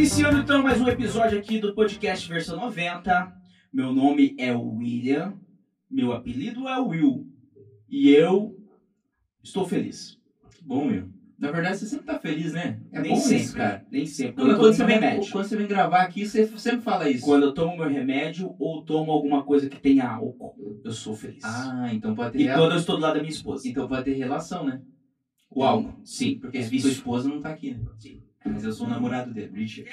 Iniciando então mais um episódio aqui do podcast versão 90. Meu nome é William, meu apelido é Will e eu estou feliz. Bom, Will. Na verdade, você sempre tá feliz, né? É nem bom sempre, isso, cara. Nem sempre. Quando, Quando, você vem, quando você vem gravar aqui, você sempre fala isso. Quando eu tomo meu remédio ou tomo alguma coisa que tenha álcool, eu sou feliz. Ah, então pode ter e quando eu estou do lado da minha esposa. Então pode ter relação, né? O álcool. Sim, Porque sua esposa não tá aqui, né? Sim. Mas eu sou o namorado dele, Richard.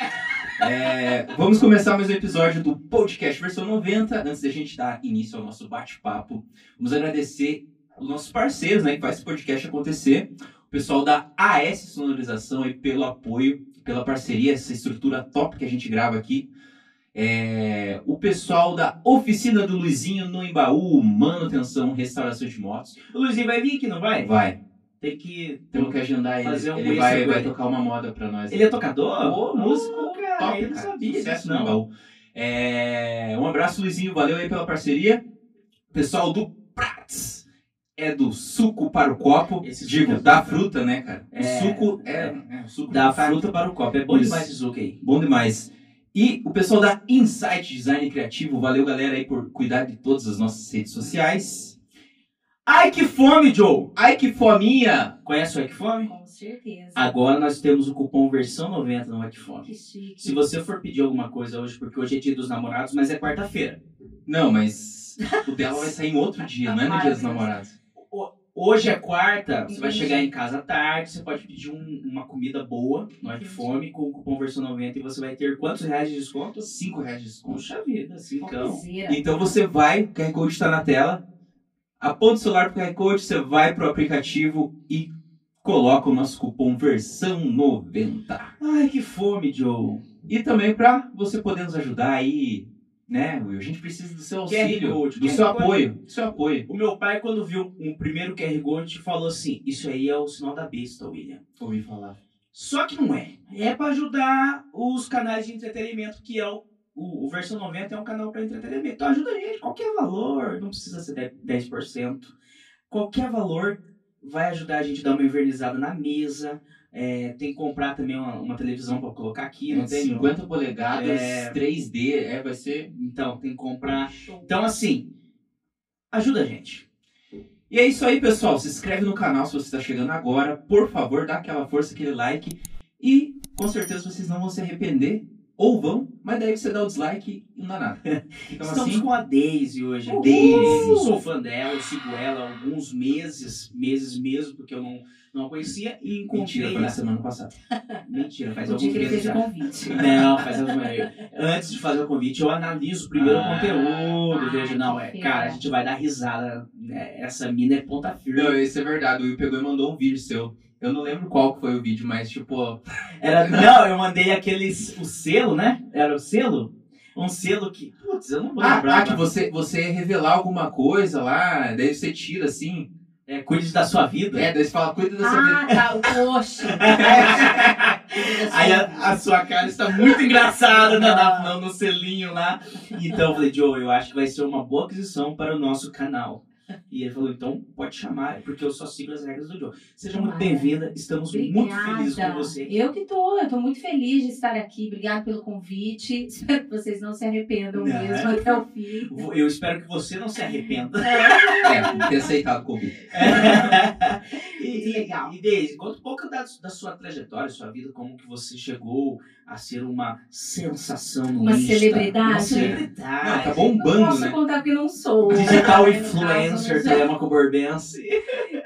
É, vamos começar mais um episódio do podcast versão 90. Antes da gente dar início ao nosso bate-papo, vamos agradecer os nossos parceiros, né, que faz esse podcast acontecer. O pessoal da AS Sonorização aí pelo apoio, pela parceria, essa estrutura top que a gente grava aqui. É, o pessoal da Oficina do Luizinho no Embaú, manutenção, restauração de motos. O Luizinho vai vir aqui, não vai? Vai, Tem que. temos que agendar ele. Fazer um ele vai, vai tocar uma moda pra nós. Ele é tocador? Ô, músico cara, top, eu não sabia Sucesso não. baú. É, um abraço, Luizinho. Valeu aí pela parceria. Pessoal do Prats. É do suco para o copo. Esse Digo, é da fruta, né, cara? É, o suco é, é. é, o suco Da fruta para o copo. É bom Isso. demais esse suco aí. Bom demais. E o pessoal da Insight Design Criativo, valeu galera aí por cuidar de todas as nossas redes sociais. Ai, que fome, Joe! Ai que fominha! Conhece o Ai, que fome? Com certeza. Agora nós temos o cupom versão 90 no Ai, que fome. Que chique. Se você for pedir alguma coisa hoje, porque hoje é dia dos namorados, mas é quarta-feira. Não, mas o dela vai sair em outro dia, não é no dia dos namorados. Hoje é quarta, você vai chegar em casa tarde, você pode pedir um- uma comida boa no Ai, que fome com o cupom versão 90 e você vai ter quantos reais de desconto? 5 reais de desconto. Puxa vida, assim, então. Topzera. Então você vai, o QR Code está na tela, aponta o celular pro QR Code, você vai pro aplicativo e coloca o nosso cupom versão 90. Ai, que fome, Joe. E também para você poder nos ajudar aí, né, Will? A gente precisa do seu auxílio, Code, do seu apoio, do seu apoio. O meu pai, quando viu um primeiro QR Code, falou assim: Isso aí é o sinal da besta, William. Ouvi falar. Só que não é. É para ajudar os canais de entretenimento, que é o, o, o Versão 90 é um canal para entretenimento. Então ajuda a gente, qualquer valor, não precisa ser 10%. Qualquer valor vai ajudar a gente a dar uma invernizada na mesa. É, tem que comprar também uma, uma televisão para colocar aqui, não É, tem? 50 polegadas, É. 3D, é, vai ser... Então, tem que comprar. Então, assim, ajuda a gente. E é isso aí, pessoal. Se inscreve no canal se você está chegando agora. Por favor, dá aquela força, aquele like. E com certeza vocês não vão se arrepender. Ou vão, mas daí você dá o dislike e não dá nada. Então Estamos assim, com a Daisy hoje. Uhul! Daisy, sou fã dela, eu sigo ela há alguns meses, meses mesmo, porque eu não, não a conhecia e encontrei mentira, foi na semana passada. Mentira, faz alguns ele meses já. convite. Não, faz alguns meses. Antes de fazer o convite, eu analiso primeiro Ah, o conteúdo, ah, vejo, não, é, cara, a gente vai dar risada. né? Essa mina é ponta firme. Não, isso é verdade. O Will pegou e mandou um vídeo seu. Eu não lembro qual foi o vídeo, mas tipo, Era, não, eu mandei aqueles, o selo, né? Era o selo? Um selo que, putz, eu não vou ah, lembrar. ah, que você, você revelar alguma coisa lá, daí você tira assim. É, cuide da sua vida. É, daí você fala, cuida da sua Ah, vida. tá. O poxa. Aí a, a sua cara está muito engraçada né, na- no, no selinho lá. Então eu falei, Joe, eu acho que vai ser uma boa aquisição para o nosso canal. E ele falou, então pode chamar, porque eu só sigo as regras do Joe. Seja muito Ah, bem-vinda, estamos muito Obrigada. felizes com você. Eu que tô, eu tô muito feliz de estar aqui. Obrigada pelo convite. Espero que vocês não se arrependam Não. mesmo até o fim. Eu espero que você não se arrependa. É, por ter aceitado o convite. e, legal. E, Deise, conta um pouco da, da sua trajetória, sua vida, como que você chegou a ser uma sensação no Uma Insta. celebridade? Uma celebridade. Não, tá Não bombando, posso né? contar porque não sou. Digital influencer, não. Telemaco Borbense.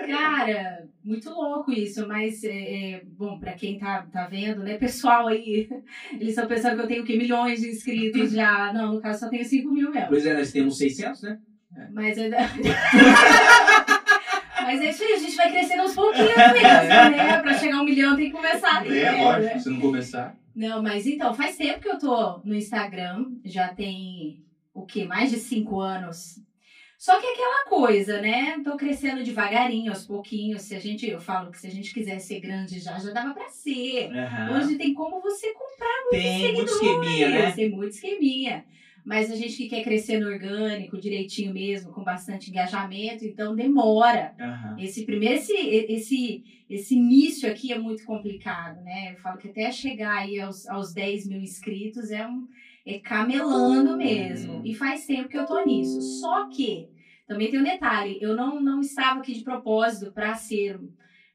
Cara, muito louco isso, mas, é, é, bom, pra quem tá, tá vendo, né, pessoal aí, eles estão pensando que eu tenho o quê? Milhões de inscritos já. Não, no caso só tenho 5 mil mesmo. Pois é, nós temos 600, né? Mas é. Mas é isso aí, a gente vai crescendo aos pouquinhos mesmo, né? Pra chegar a um milhão tem que começar. É, né? lógico, se não começar. Não, mas então, faz tempo que eu tô no Instagram, já tem o quê? Mais de cinco anos. Só que é aquela coisa, né? Tô crescendo devagarinho, aos pouquinhos. Se a gente, eu falo que se a gente quiser ser grande já, já dava pra ser. Aham. Hoje tem como você comprar muitos Tem muito seguidores, esqueminha, né? Tem muito esqueminha. Mas a gente que quer crescer no orgânico, direitinho mesmo, com bastante engajamento, então demora. Aham. Esse primeiro, esse, esse, esse início aqui é muito complicado, né? Eu falo que até chegar aí aos, aos 10 mil inscritos é, um, é camelando mesmo. E faz tempo que eu tô nisso. Só que, também tem um detalhe, eu não, não estava aqui de propósito para ser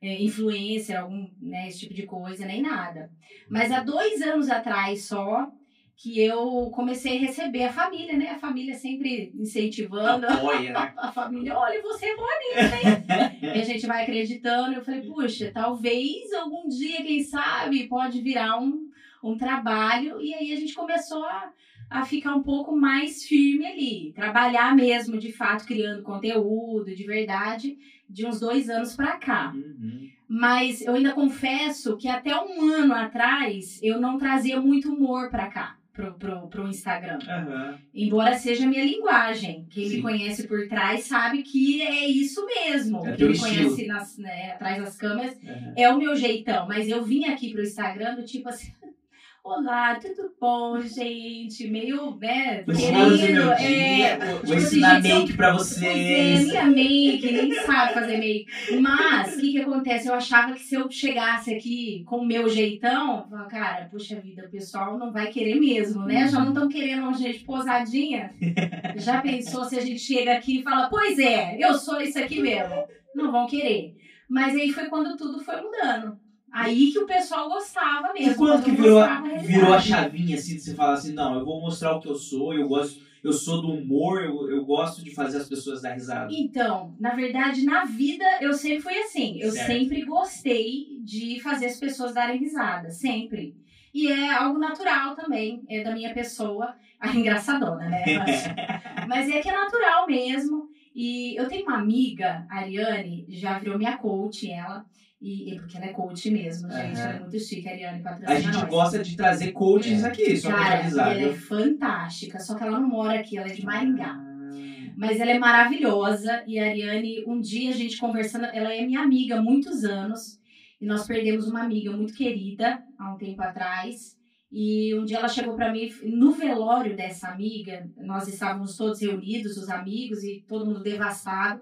é, influencer, algum, né, esse tipo de coisa, nem nada. Mas há dois anos atrás só, que eu comecei a receber a família, né? A família sempre incentivando. Apoia, né? A família, olha, você é boa nisso, hein? e a gente vai acreditando. Eu falei, puxa, talvez algum dia, quem sabe, pode virar um, um trabalho. E aí a gente começou a, a ficar um pouco mais firme ali. Trabalhar mesmo, de fato, criando conteúdo de verdade, de uns dois anos pra cá. Uhum. Mas eu ainda confesso que até um ano atrás eu não trazia muito humor pra cá, pro, pro, pro Instagram. Aham. Embora seja a minha linguagem. Quem Sim. me conhece por trás sabe que é isso mesmo. É Quem me conhece nas, né, atrás das câmeras aham. é o meu jeitão. Mas eu vim aqui pro Instagram do tipo assim. Olá, tudo bom, gente? Meio, né? Vou ensinar o meu é, dia, vou- tipo vou assim, ensinar eu- make pra vocês. minha make, nem sabe fazer make. Mas, o que que acontece? Eu achava que se eu chegasse aqui com o meu jeitão, cara, puxa vida, o pessoal não vai querer mesmo, né? Já não estão querendo uma gente posadinha. Já pensou se a gente chega aqui e fala, pois é, eu sou isso aqui mesmo. Não vão querer. Mas aí foi quando tudo foi mudando. Aí que o pessoal gostava mesmo. E quando que virou, a virou a chavinha assim de você falar assim, não, eu vou mostrar o que eu sou, eu gosto, eu sou do humor, eu, eu gosto de fazer as pessoas dar risada. Então, na verdade, na vida eu sempre fui assim. Eu Certo. sempre gostei de fazer as pessoas darem risada, sempre. E é algo natural também, é da minha pessoa. A engraçadona, né? Mas, mas é que é natural mesmo. E eu tenho uma amiga, a Ariane, já virou minha coach, ela. E, e porque ela é coach mesmo, gente. Aham. Ela é muito chique, a Ariane A patrocina gente nós. gosta de trazer coaches É. aqui, só pra te Cara, avisar, ela é fantástica, só que ela não mora aqui, ela é de Maringá. Ah, Mas ela é maravilhosa e a Ariane, um dia a gente conversando, ela é minha amiga há muitos anos e nós perdemos uma amiga muito querida há um tempo atrás. E um dia ela chegou pra mim no velório dessa amiga, nós estávamos todos reunidos, os amigos e todo mundo devastado.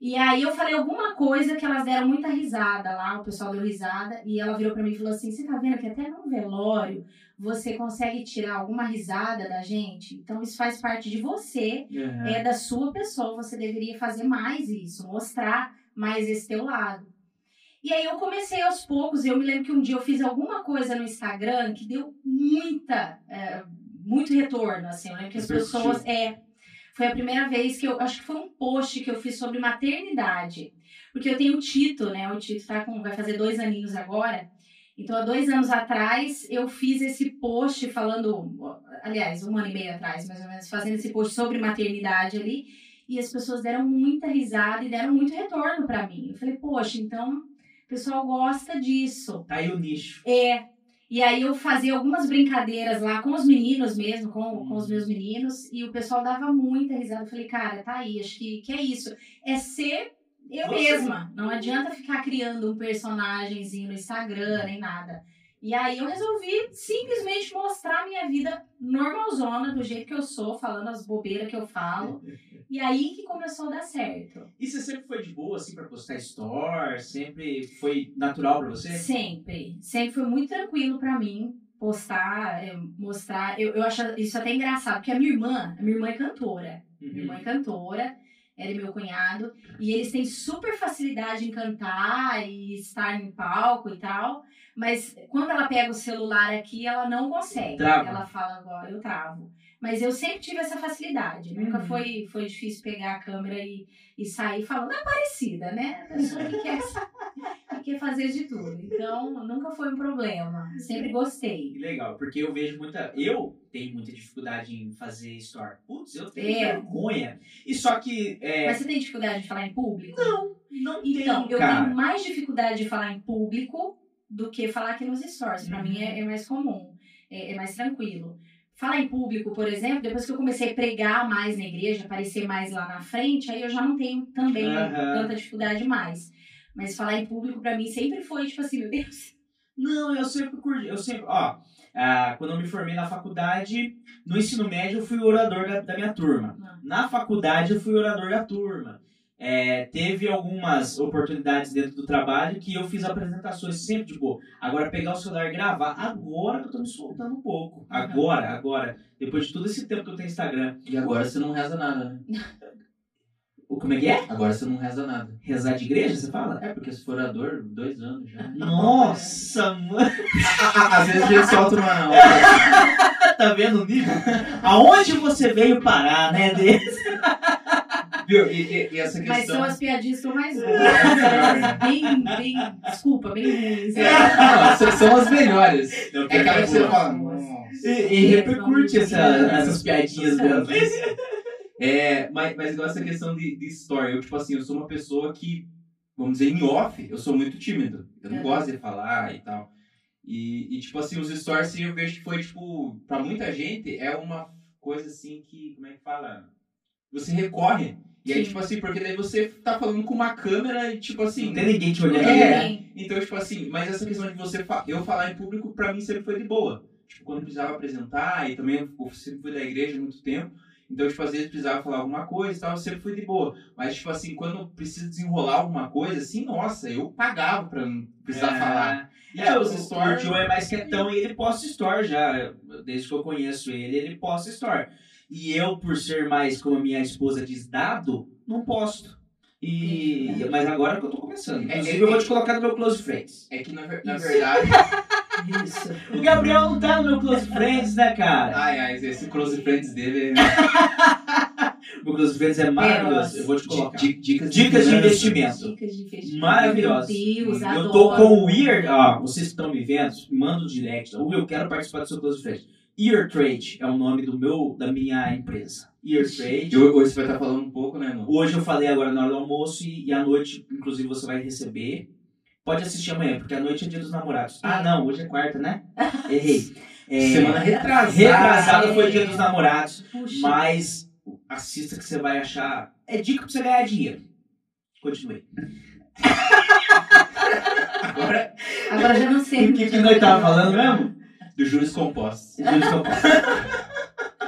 E aí eu falei alguma coisa que elas deram muita risada lá, o pessoal deu risada e ela virou pra mim e falou assim: "Você tá vendo que até no velório você consegue tirar alguma risada da gente? Então isso faz parte de você aham. é da sua pessoa, você deveria fazer mais isso, mostrar mais esse teu lado. E aí eu comecei aos poucos, eu me lembro que um dia eu fiz alguma coisa no Instagram que deu muita, é, muito retorno, assim, eu lembro que as pessoas, é, foi a primeira vez que eu, acho que foi um post que eu fiz sobre maternidade, porque eu tenho o Tito, né, o Tito tá com, vai fazer dois aninhos agora, então há dois anos atrás eu fiz esse post falando, aliás, um ano e meio atrás, mais ou menos, fazendo esse post sobre maternidade ali, e as pessoas deram muita risada e deram muito retorno pra mim. Eu falei, poxa, então o pessoal gosta disso. Tá aí o nicho. É. E aí eu fazia algumas brincadeiras lá com os meninos mesmo, com, com os meus meninos, e o pessoal dava muita risada. Eu falei, cara, tá aí, acho que, que é isso. É ser eu mesma. Não adianta ficar criando um personagemzinho no Instagram, nem nada. E aí eu resolvi simplesmente mostrar a minha vida normalzona, do jeito que eu sou, falando as bobeiras que eu falo. E aí que começou a dar certo. E você sempre foi de boa, assim, pra postar store? Sempre foi natural pra você? Sempre. Sempre foi muito tranquilo pra mim postar, eh, mostrar. Eu, eu acho isso até engraçado, porque a minha irmã, a minha irmã é cantora. Minha Uhum. irmã é cantora, ela e meu cunhado. E eles têm super facilidade em cantar e estar em palco e tal. Mas quando ela pega o celular aqui, ela não consegue. Trava. Ela fala agora, eu travo. Mas eu sempre tive essa facilidade. Nunca Uhum. foi, foi difícil pegar a câmera e, e sair falando. É parecida, né? A pessoa que quer, que quer fazer de tudo. Então, nunca foi um problema. Sempre gostei. Que legal, porque eu vejo muita. Eu tenho muita dificuldade em fazer store. Putz, eu tenho É. vergonha. E só que. É, Mas você tem dificuldade de falar em público? não, não Então, tenho, eu cara. tenho mais dificuldade de falar em público do que falar aqui nos stories. Pra Uhum. mim é, é mais comum, é, é mais tranquilo. Falar em público, por exemplo, depois que eu comecei a pregar mais na igreja, aparecer mais lá na frente, aí eu já não tenho também Aham. tanta dificuldade mais. Mas falar em público pra mim sempre foi tipo assim, meu Deus, Não, eu sempre curti. Eu sempre, ó, ah, quando eu me formei na faculdade, no ensino médio eu fui orador da, da minha turma. Ah. Na faculdade eu fui orador da turma. É, teve algumas oportunidades dentro do trabalho que eu fiz apresentações sempre de boa. Agora pegar o celular e gravar, agora que eu tô me soltando um pouco. Agora, agora. Depois de todo esse tempo que eu tenho Instagram. E agora você não reza nada, né? O, como é que é? Agora você não reza nada. Rezar de igreja, você fala? É, porque se for orador, dois anos já. Nossa, mano. Às vezes a gente solta uma. uma- Tá vendo o nível? Aonde você veio parar, né, desse? Viu? E, e- e essa Mas questão. são as piadinhas que eu mais gosto. É. bem, bem, desculpa, bem ruins. Não, são- são as melhores. Não, É aquela que você fala. Boas. E, e repercute essa- essas piadinhas mesmo. É, mas, mas igual essa questão de, de story. Eu, tipo assim, eu sou uma pessoa que, vamos dizer, em off, eu sou muito tímido. Eu não Uhum. gosto de falar e tal. E, e, tipo assim, os stories, assim, eu vejo que foi, tipo, pra muita gente, é uma coisa, assim, que, como é que fala? Você recorre. E aí, Sim. tipo assim, porque daí você tá falando com uma câmera e, tipo assim... Não tem ninguém te olhando. É. Então, tipo assim, mas essa questão de você fa- eu falar em público, pra mim sempre foi de boa. Tipo, quando precisava apresentar, e também eu sempre fui da igreja há muito tempo. Então, tipo, às vezes precisava falar alguma coisa e tal, sempre fui de boa. Mas, tipo assim, quando precisa desenrolar alguma coisa, assim, nossa, eu pagava pra não precisar É. falar. E É, o, os stories. o Joe é mais quietão e ele posta story já. Desde que eu conheço ele, ele posta story. E eu, por ser mais, como a minha esposa diz, dado, não posto. E, Entendi. mas agora que eu tô começando. É, Inclusive, é, eu vou é. te colocar no meu close friends. É que, na, na Isso. verdade. Isso. O Gabriel não tá no meu close friends, né, cara? ai, ai, esse close friends dele. O meu close friends é maravilhoso. Eu vou te colocar. Di- dicas Dicas de investimento. Dicas de investimento. Meu Deus, Eu adoro. tô com o Weird. Ó, vocês que estão me vendo, manda o direct. Will, eu quero participar do seu close friends. Ear Trade é o nome do meu, da minha empresa. Ear Trade. E Hoje você vai estar falando um pouco, né, no... Hoje eu falei agora na hora do almoço e, e à noite, inclusive, você vai receber. Pode assistir amanhã, porque à noite é dia dos namorados. Ah, não, hoje é quarta, né? Errei. É, Semana retrasada. retrasada foi dia dos namorados, Puxa. mas assista que você vai achar. É dica pra você ganhar dinheiro. Continue. Agora, Agora já não sei. O que, que nós tava falando mesmo? Dos juros compostos.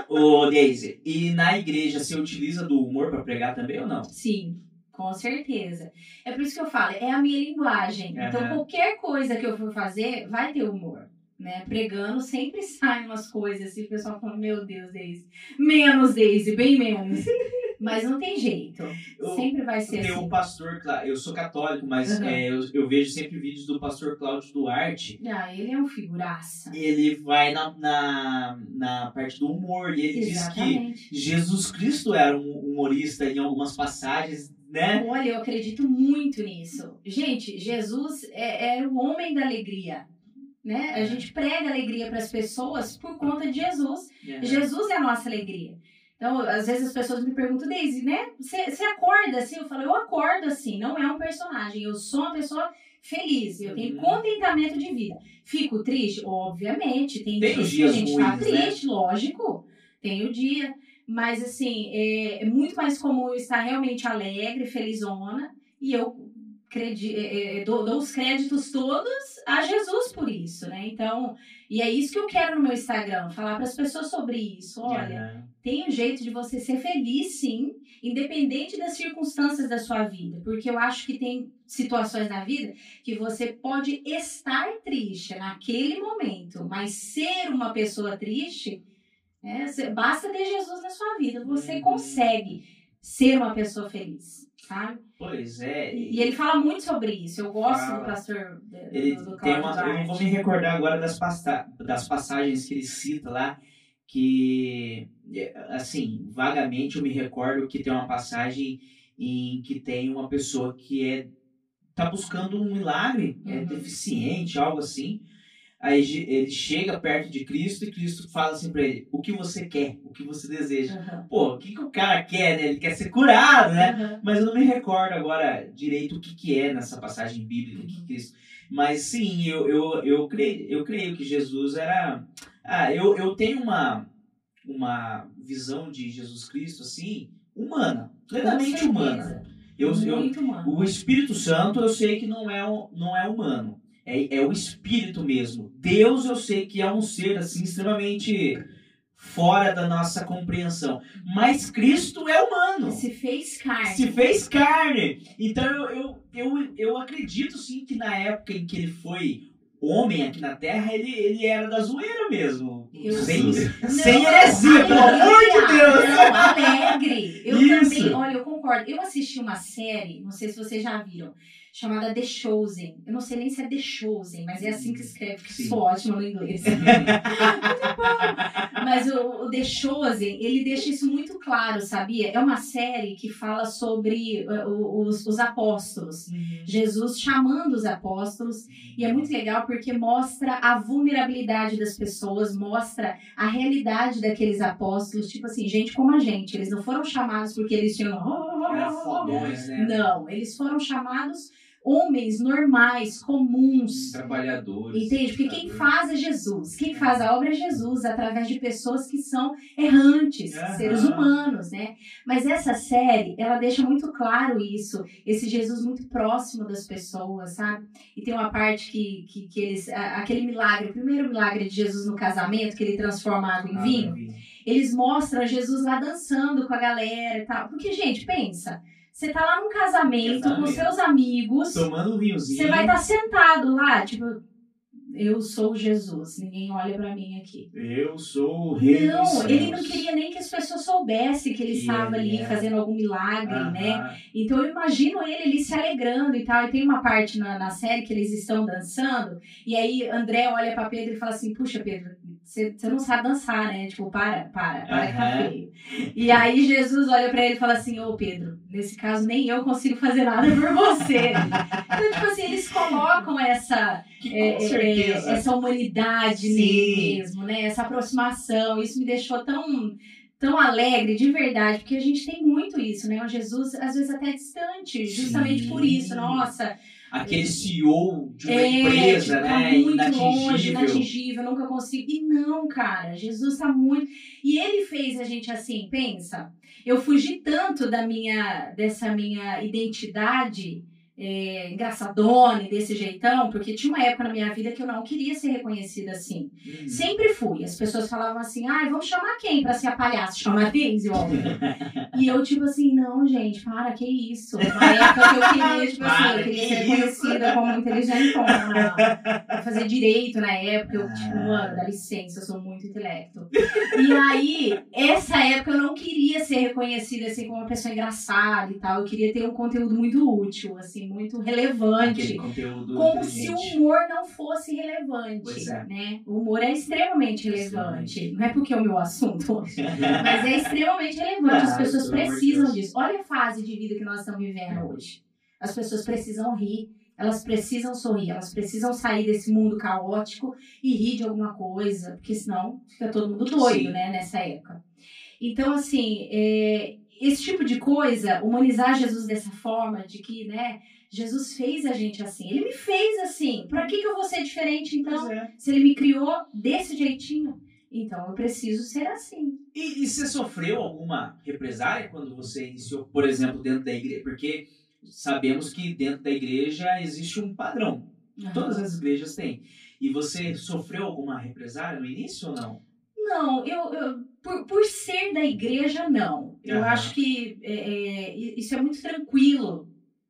Ô, Daisy, e na igreja você utiliza do humor pra pregar também ou não? Sim, com certeza. É por isso que eu falo, é a minha linguagem. Então, Aham. qualquer coisa que eu for fazer, vai ter humor. Né? Pregando sempre saem umas coisas assim, o pessoal fala, meu Deus, Daisy. Menos, Daisy, bem menos. Mas não tem jeito. Eu- Sempre vai ser Tem assim. o pastor, eu sou católico, mas Uhum. é, eu, eu vejo sempre vídeos do pastor Cláudio Duarte. Ah, ele é um figuraça. Ele vai na, na, na parte do humor e ele diz que Exatamente. Jesus Cristo era um humorista em algumas passagens, né? Olha, eu acredito muito nisso. Gente, Jesus é, é o homem da alegria. Né? A gente prega alegria para as pessoas por conta de Jesus. Jesus é a nossa alegria. Então, às vezes as pessoas me perguntam, Daisy, né? Você acorda assim? Eu falo, eu acordo assim, não é um personagem. Eu sou uma pessoa feliz, eu tenho Uhum. contentamento de vida. Fico triste? Obviamente. Tem, Tem dias que a gente tá ruins, né? triste, lógico. Tem o dia. Mas, assim, é, é muito mais comum eu estar realmente alegre, felizona. E eu credi é, é, dou, dou os créditos todos a Jesus por isso, né? Então, e é isso que eu quero no meu Instagram, falar para as pessoas sobre isso. Olha, tem um jeito de você ser feliz, sim, independente das circunstâncias da sua vida. Porque eu acho que tem situações na vida que você pode estar triste naquele momento, mas ser uma pessoa triste, né, basta ter Jesus na sua vida. Você Uhum. consegue ser uma pessoa feliz, sabe? Pois é. E, e ele fala muito sobre isso. Eu gosto Fala. do pastor do, Ele do, do tem uma, eu não vou me recordar agora das, pasta, das passagens que ele cita lá, que, é, assim, vagamente eu me recordo que tem uma passagem em que tem uma pessoa que é tá buscando um milagre, é Uhum. deficiente, algo assim. Aí ele chega perto de Cristo e Cristo fala assim pra ele: O que você quer? O que você deseja? Aham. Pô, o que, que o cara quer, né? Ele quer ser curado, né? Aham. Mas eu não me recordo agora direito o que, que é nessa passagem bíblica que Cristo. Mas sim, eu, eu, eu, creio, eu creio que Jesus era. Ah, eu, eu tenho uma, uma visão de Jesus Cristo assim, humana, plenamente humana. Eu, eu, o Espírito Santo eu sei que não é, não é humano. É, é o espírito mesmo. Deus eu sei que é um ser assim extremamente fora da nossa compreensão. Mas Cristo é humano. Se fez carne. Se fez carne. Então eu, eu, eu, eu acredito sim que na época em que ele foi homem aqui na Terra, ele, ele era da zoeira mesmo. Eu- sem, Não, sem heresia, pelo amor de Deus. Não, alegre. Eu Isso. também, olha, eu concordo. Eu assisti uma série, não sei se vocês já viram, chamada The Chosen. Eu não sei nem se é The Chosen, mas é assim que escreve, Sim. sou ótima no inglês. Mas o, o The Chosen, ele deixa isso muito claro, sabia? É uma série que fala sobre o- os, os apóstolos. Jesus chamando os apóstolos. E é muito legal porque mostra a vulnerabilidade das pessoas, mostra a realidade daqueles apóstolos. Tipo assim, gente como a gente. Eles não foram chamados porque eles tinham. Era fodões, né? Não, eles foram chamados homens normais, comuns. Trabalhadores. Entende? Porque quem faz é Jesus. Quem faz a obra é Jesus, através de pessoas que são errantes, Aham. seres humanos, né? Mas essa série, ela deixa muito claro isso, esse Jesus muito próximo das pessoas, sabe? E tem uma parte que, que, que eles. Aquele milagre, o primeiro milagre de Jesus no casamento, que ele transforma água em vinho, eles mostram Jesus lá dançando com a galera e tal. Porque, gente, pensa. Você tá lá num casamento com seus amigos. Tomando um vinhozinho. Você vai estar sentado lá, tipo, eu sou Jesus, ninguém olha pra mim aqui. Eu sou o rei dos Não, ele não queria nem que as pessoas soubessem que ele Que estava ele ali é. fazendo algum milagre, Aham. né? Então eu imagino ele ali se alegrando e tal. E tem uma parte na, na série que eles estão dançando, e aí André olha pra Pedro e fala assim: Puxa, Pedro, você não sabe dançar, né? Tipo, para, para, para que tá feio. E aí Jesus olha pra ele e fala assim: Ô Pedro, nesse caso nem eu consigo fazer nada por você. Então, tipo assim, eles colocam essa é, é, é, essa humanidade Sim. nele mesmo, né? Essa aproximação. Isso me deixou tão, tão alegre, de verdade, porque a gente tem muito isso, né? O Jesus, às vezes, até distante, justamente Sim. por isso. Nossa, Aquele CEO de uma é, empresa, tipo, tá né? muito longe, Inatingível. inatingível, nunca consigo. E não, cara, Jesus tá muito. E ele fez a gente assim, pensa. Eu fugi tanto da minha, dessa minha identidade é, engraçadona e desse jeitão, porque tinha uma época na minha vida que eu não queria ser reconhecida assim. Uhum. Sempre fui. As pessoas falavam assim, ai, vamos chamar quem pra ser a palhaça? Chama a Daisy, óbvio. e eu, tipo assim, não, gente, para, que isso? Uma época que eu queria, tipo assim, Para, eu queria que ser reconhecida como inteligentona. Fazer direito na época, eu, tipo, Ah. mano, dá licença, eu sou muito intelecto. E aí, essa época eu não queria ser reconhecida assim como uma pessoa engraçada e tal. Eu queria ter um conteúdo muito útil, assim, muito relevante. Como se o humor não fosse relevante, é. né? O humor é extremamente relevante. Não é porque é o meu assunto, mas é extremamente relevante. As Ah, pessoas precisam disso. Olha a fase de vida que nós estamos vivendo hoje. As pessoas precisam rir, elas precisam sorrir, elas precisam sair desse mundo caótico e rir de alguma coisa, porque senão fica todo mundo doido, Sim. né, nessa época. Então, assim, é, esse tipo de coisa, humanizar Jesus dessa forma, de que, né, Jesus fez a gente assim. Ele me fez assim. Pra que, que eu vou ser diferente, então? É. Se ele me criou desse jeitinho, então eu preciso ser assim. E, e você sofreu alguma represália quando você iniciou, por exemplo, dentro da igreja? Porque sabemos que dentro da igreja existe um padrão. Todas as igrejas têm. E você sofreu alguma represália no início ou não? Não, eu, eu- por, por ser da igreja, não. Eu Aham. acho que é, é, isso é muito tranquilo.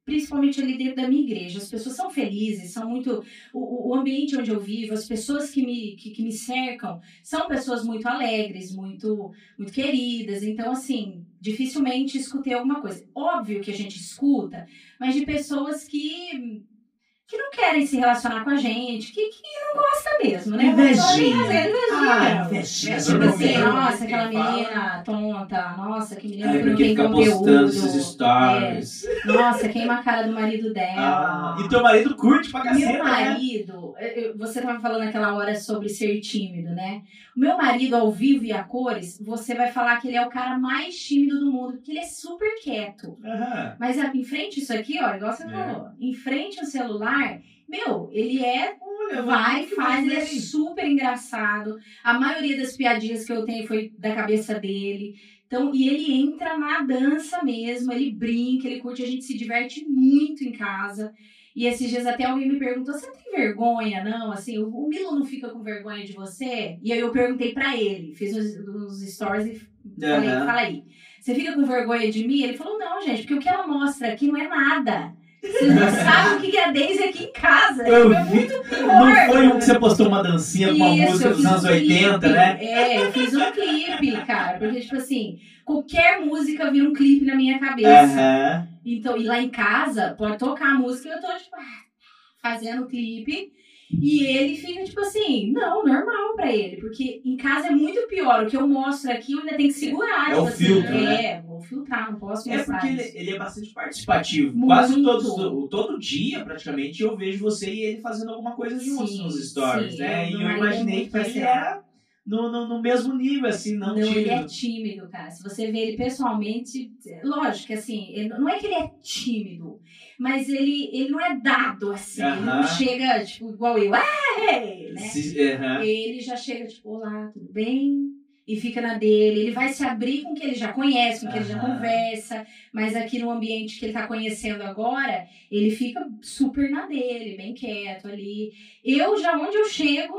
Principalmente ali dentro da minha igreja. As pessoas são felizes, são muito. O, o ambiente onde eu vivo, as pessoas que me, que, que me cercam, são pessoas muito alegres, muito, muito queridas. Então, assim, dificilmente escutei alguma coisa. Óbvio que a gente escuta, mas de pessoas que. Que não querem se relacionar com a gente, que, que não gosta mesmo, né? Invejinha. Invejinha. Ah, invejinha. Tipo assim, nossa, aquela menina tonta, nossa, que menina Ai, que não tem fica conteúdo. postando esses stories. Nossa, queima a cara do marido dela. Ah, e teu marido curte pra caceta, Meu né? marido, eu- você tava falando naquela hora sobre ser tímido, né? O meu marido, ao vivo e a cores, você vai falar que ele é o cara mais tímido do mundo, porque ele é super quieto. Aham. Mas é, em frente isso aqui, ó, igual você É. falou, em frente ao celular, meu, ele é Vai, faz, ele é super engraçado. A maioria das piadinhas que eu tenho foi da cabeça dele. Então, e ele entra na dança mesmo, ele brinca, ele curte, a gente se diverte muito em casa. E esses dias até alguém me perguntou: você tem vergonha, não? Assim, o, o Milo não fica com vergonha de você? E aí eu perguntei pra ele, fiz uns, uns stories e falei, Aham. fala aí. Você fica com vergonha de mim? Ele falou, não, gente, porque o que ela mostra aqui não é nada. Vocês não sabem o que é a Daisy aqui em casa. Eu é vi- muito pior. Não foi um que você postou uma dancinha com uma Isso, música dos anos um 80, clipe. né? É, eu fiz um clipe, cara. Porque, tipo assim, qualquer música vira um clipe na minha cabeça. Aham. Então, e lá em casa, pode tocar a música e eu tô, tipo, ah, fazendo o clipe. E ele fica, tipo assim, não, normal pra ele. Porque em casa é muito pior. O que eu mostro aqui, eu ainda tenho que segurar. É tipo o assim, filtro, É, né? Vou filtrar, não posso É porque ele, ele é bastante participativo. Muito. Quase todos, todo dia, praticamente, eu vejo você e ele fazendo alguma coisa juntos Sim, nos stories, sim, né? eu- E meu eu é imaginei que ele era no, no, no mesmo nível, assim, não, Não, ele é tímido. tímido, cara. Se você vê ele pessoalmente, lógico que assim, ele- não é que ele é tímido, mas ele, ele não é dado assim. Ele não chega, tipo, igual eu, "Ei", né? Se- aham. Ele já chega, tipo, olá, tudo bem? E fica na dele. Ele vai se abrir com o que ele já conhece, com o que ele já conversa. Mas aqui no ambiente que ele tá conhecendo agora, ele fica super na dele, bem quieto ali. Eu já, onde eu chego,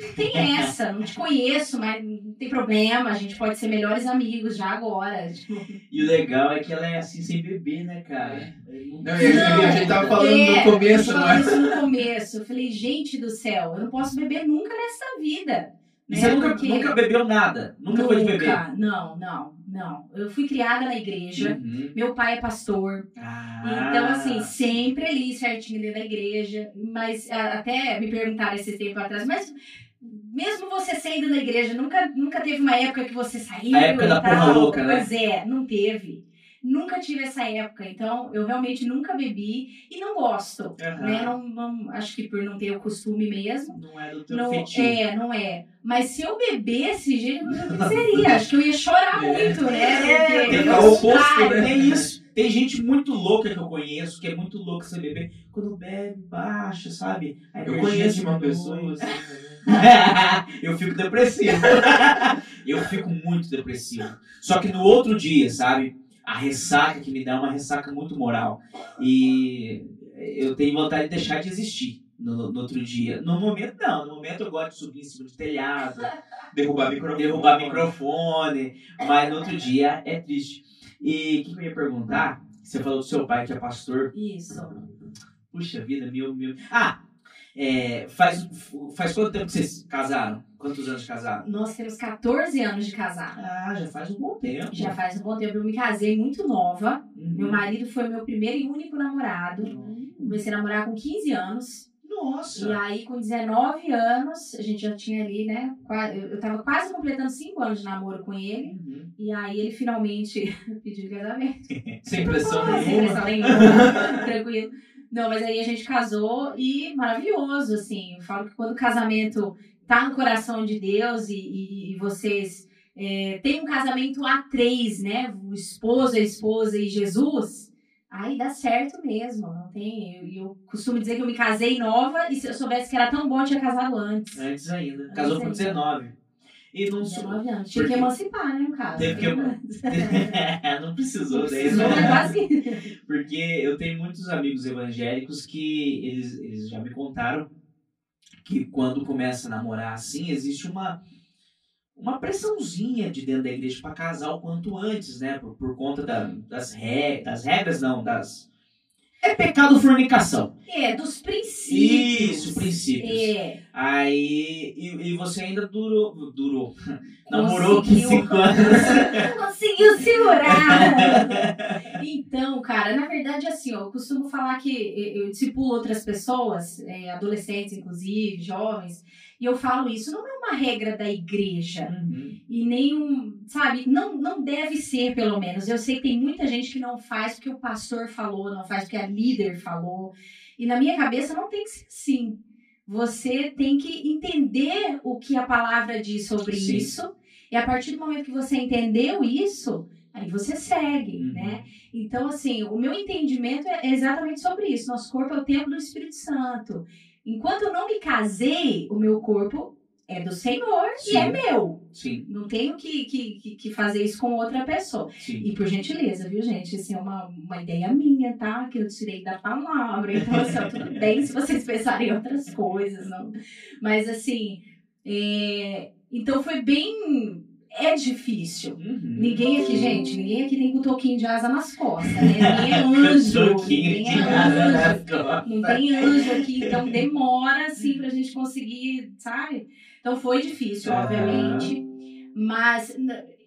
não tem essa. Não te conheço, mas não tem problema. A gente pode ser melhores amigos já agora. Tipo, E o legal é que ela é assim sem beber, né, cara? Não, e a, gente tava falando é, no começo, eu não falava é? isso no começo. Eu falei, gente do céu, eu não posso beber nunca nessa vida. E você nunca, Porque- nunca bebeu nada? Nunca, foi de beber? Nunca, Não, não, não. Eu fui criada na igreja. Uhum. Meu pai é pastor. Ah. Então, assim, sempre ali certinho dentro da igreja. Mas até me perguntaram esse tempo atrás, mas mesmo você saindo da igreja, nunca, nunca teve uma época que você saiu. A época da porra tal? louca, né? Pois é, não teve. Nunca tive essa época. Então, eu realmente nunca bebi e não gosto. Aham. Né? Não, não, acho que por não ter o costume mesmo. Não é do teu Não, é, não é. Mas se eu bebesse, gente, o que seria? Acho que eu ia chorar muito, né? É, tem É o oposto, né? Tem isso. Tem gente muito louca que eu conheço, que é muito louca sem beber. Quando bebe, baixa, sabe? A Eu conheço uma pessoa assim, eu fico depressivo. eu fico muito depressivo. Só que no outro dia, sabe? A ressaca que me dá é uma ressaca muito moral. E eu tenho vontade de deixar de existir no, no outro dia. No momento, não. No momento eu gosto de subir em cima de telhado, derrubar microfone. derrubar microfone. Mas no outro dia é triste. E o que, que eu ia perguntar? Você falou do seu pai que é pastor. Isso. Puxa vida, meu, meu. Ah, é, faz, faz quanto tempo que vocês casaram? Quantos anos de casado? Nós temos 14 anos de casado. Ah, já faz um bom tempo. Já faz um bom tempo. Eu me casei muito nova. Uhum. Meu marido foi meu primeiro e único namorado. Hum, Comecei a namorar com 15 anos. E Nossa. aí, com 19 anos, a gente já tinha ali, né? Eu tava quase completando 5 anos de namoro com ele. Uhum. E aí, ele finalmente pediu casamento. Sem pressão Sem nenhuma. pressão nenhuma, tranquilo. Não, mas aí a gente casou e maravilhoso, assim. Eu falo que quando o casamento tá no coração de Deus e, e- e vocês é, têm um casamento a três, né? O esposo, a esposa e Jesus, aí dá certo mesmo. Não tem. Eu, eu costumo dizer que eu me casei nova e se eu soubesse que era tão bom, eu tinha casado antes. Antes ainda. Casou com ainda. 19. E não sou. 19 anos. Tinha que Porque- emancipar, né, no caso. Teve que não precisou daí. Precisou, mas quase. Porque eu tenho muitos amigos evangélicos que eles, eles já me contaram que quando começa a namorar assim, existe uma uma pressãozinha de dentro da igreja para casar o quanto antes, né? Por, por conta da- das, re, das regras, não, das. É pecado fornicação. É, dos princípios. Isso, princípios. É. Aí. E, e você ainda durou. Durou. Namorou Conseguiu. 5 anos. Conseguiu segurar! então, cara, na verdade, assim, ó, eu costumo falar que eu eu discipulo outras pessoas, é, adolescentes, inclusive, jovens, e eu falo isso, não é uma regra da igreja. Uhum. E nenhum, sabe, não, não deve ser, pelo menos. Eu sei que tem muita gente que não faz porque o pastor falou, não faz porque a líder falou. E na minha cabeça não tem que ser assim. Você tem que entender o que a palavra diz sobre Sim. isso. E a partir do momento que você entendeu isso, aí você segue, Uhum. né? Então, assim, o meu entendimento é exatamente sobre isso. Nosso corpo é o templo do Espírito Santo. Enquanto eu não me casei, o meu corpo é do Senhor e é meu. Sim, Não tenho que, que, que- fazer isso com outra pessoa. sim. E por gentileza, viu, gente? Isso é uma, uma ideia minha, tá? Que eu tirei da palavra. Então, assim, tudo bem se vocês pensarem em outras coisas, não. Mas, assim, é, então foi bem. É difícil. Uhum. Ninguém aqui, gente, ninguém aqui tem com toquinho de asa nas costas, né? Ninguém é anjo. Toquinho Ninguém de é asa anjo. nas costas. Não tem anjo aqui, então demora, assim, pra gente conseguir, sabe? Então foi difícil, Aham. obviamente. Mas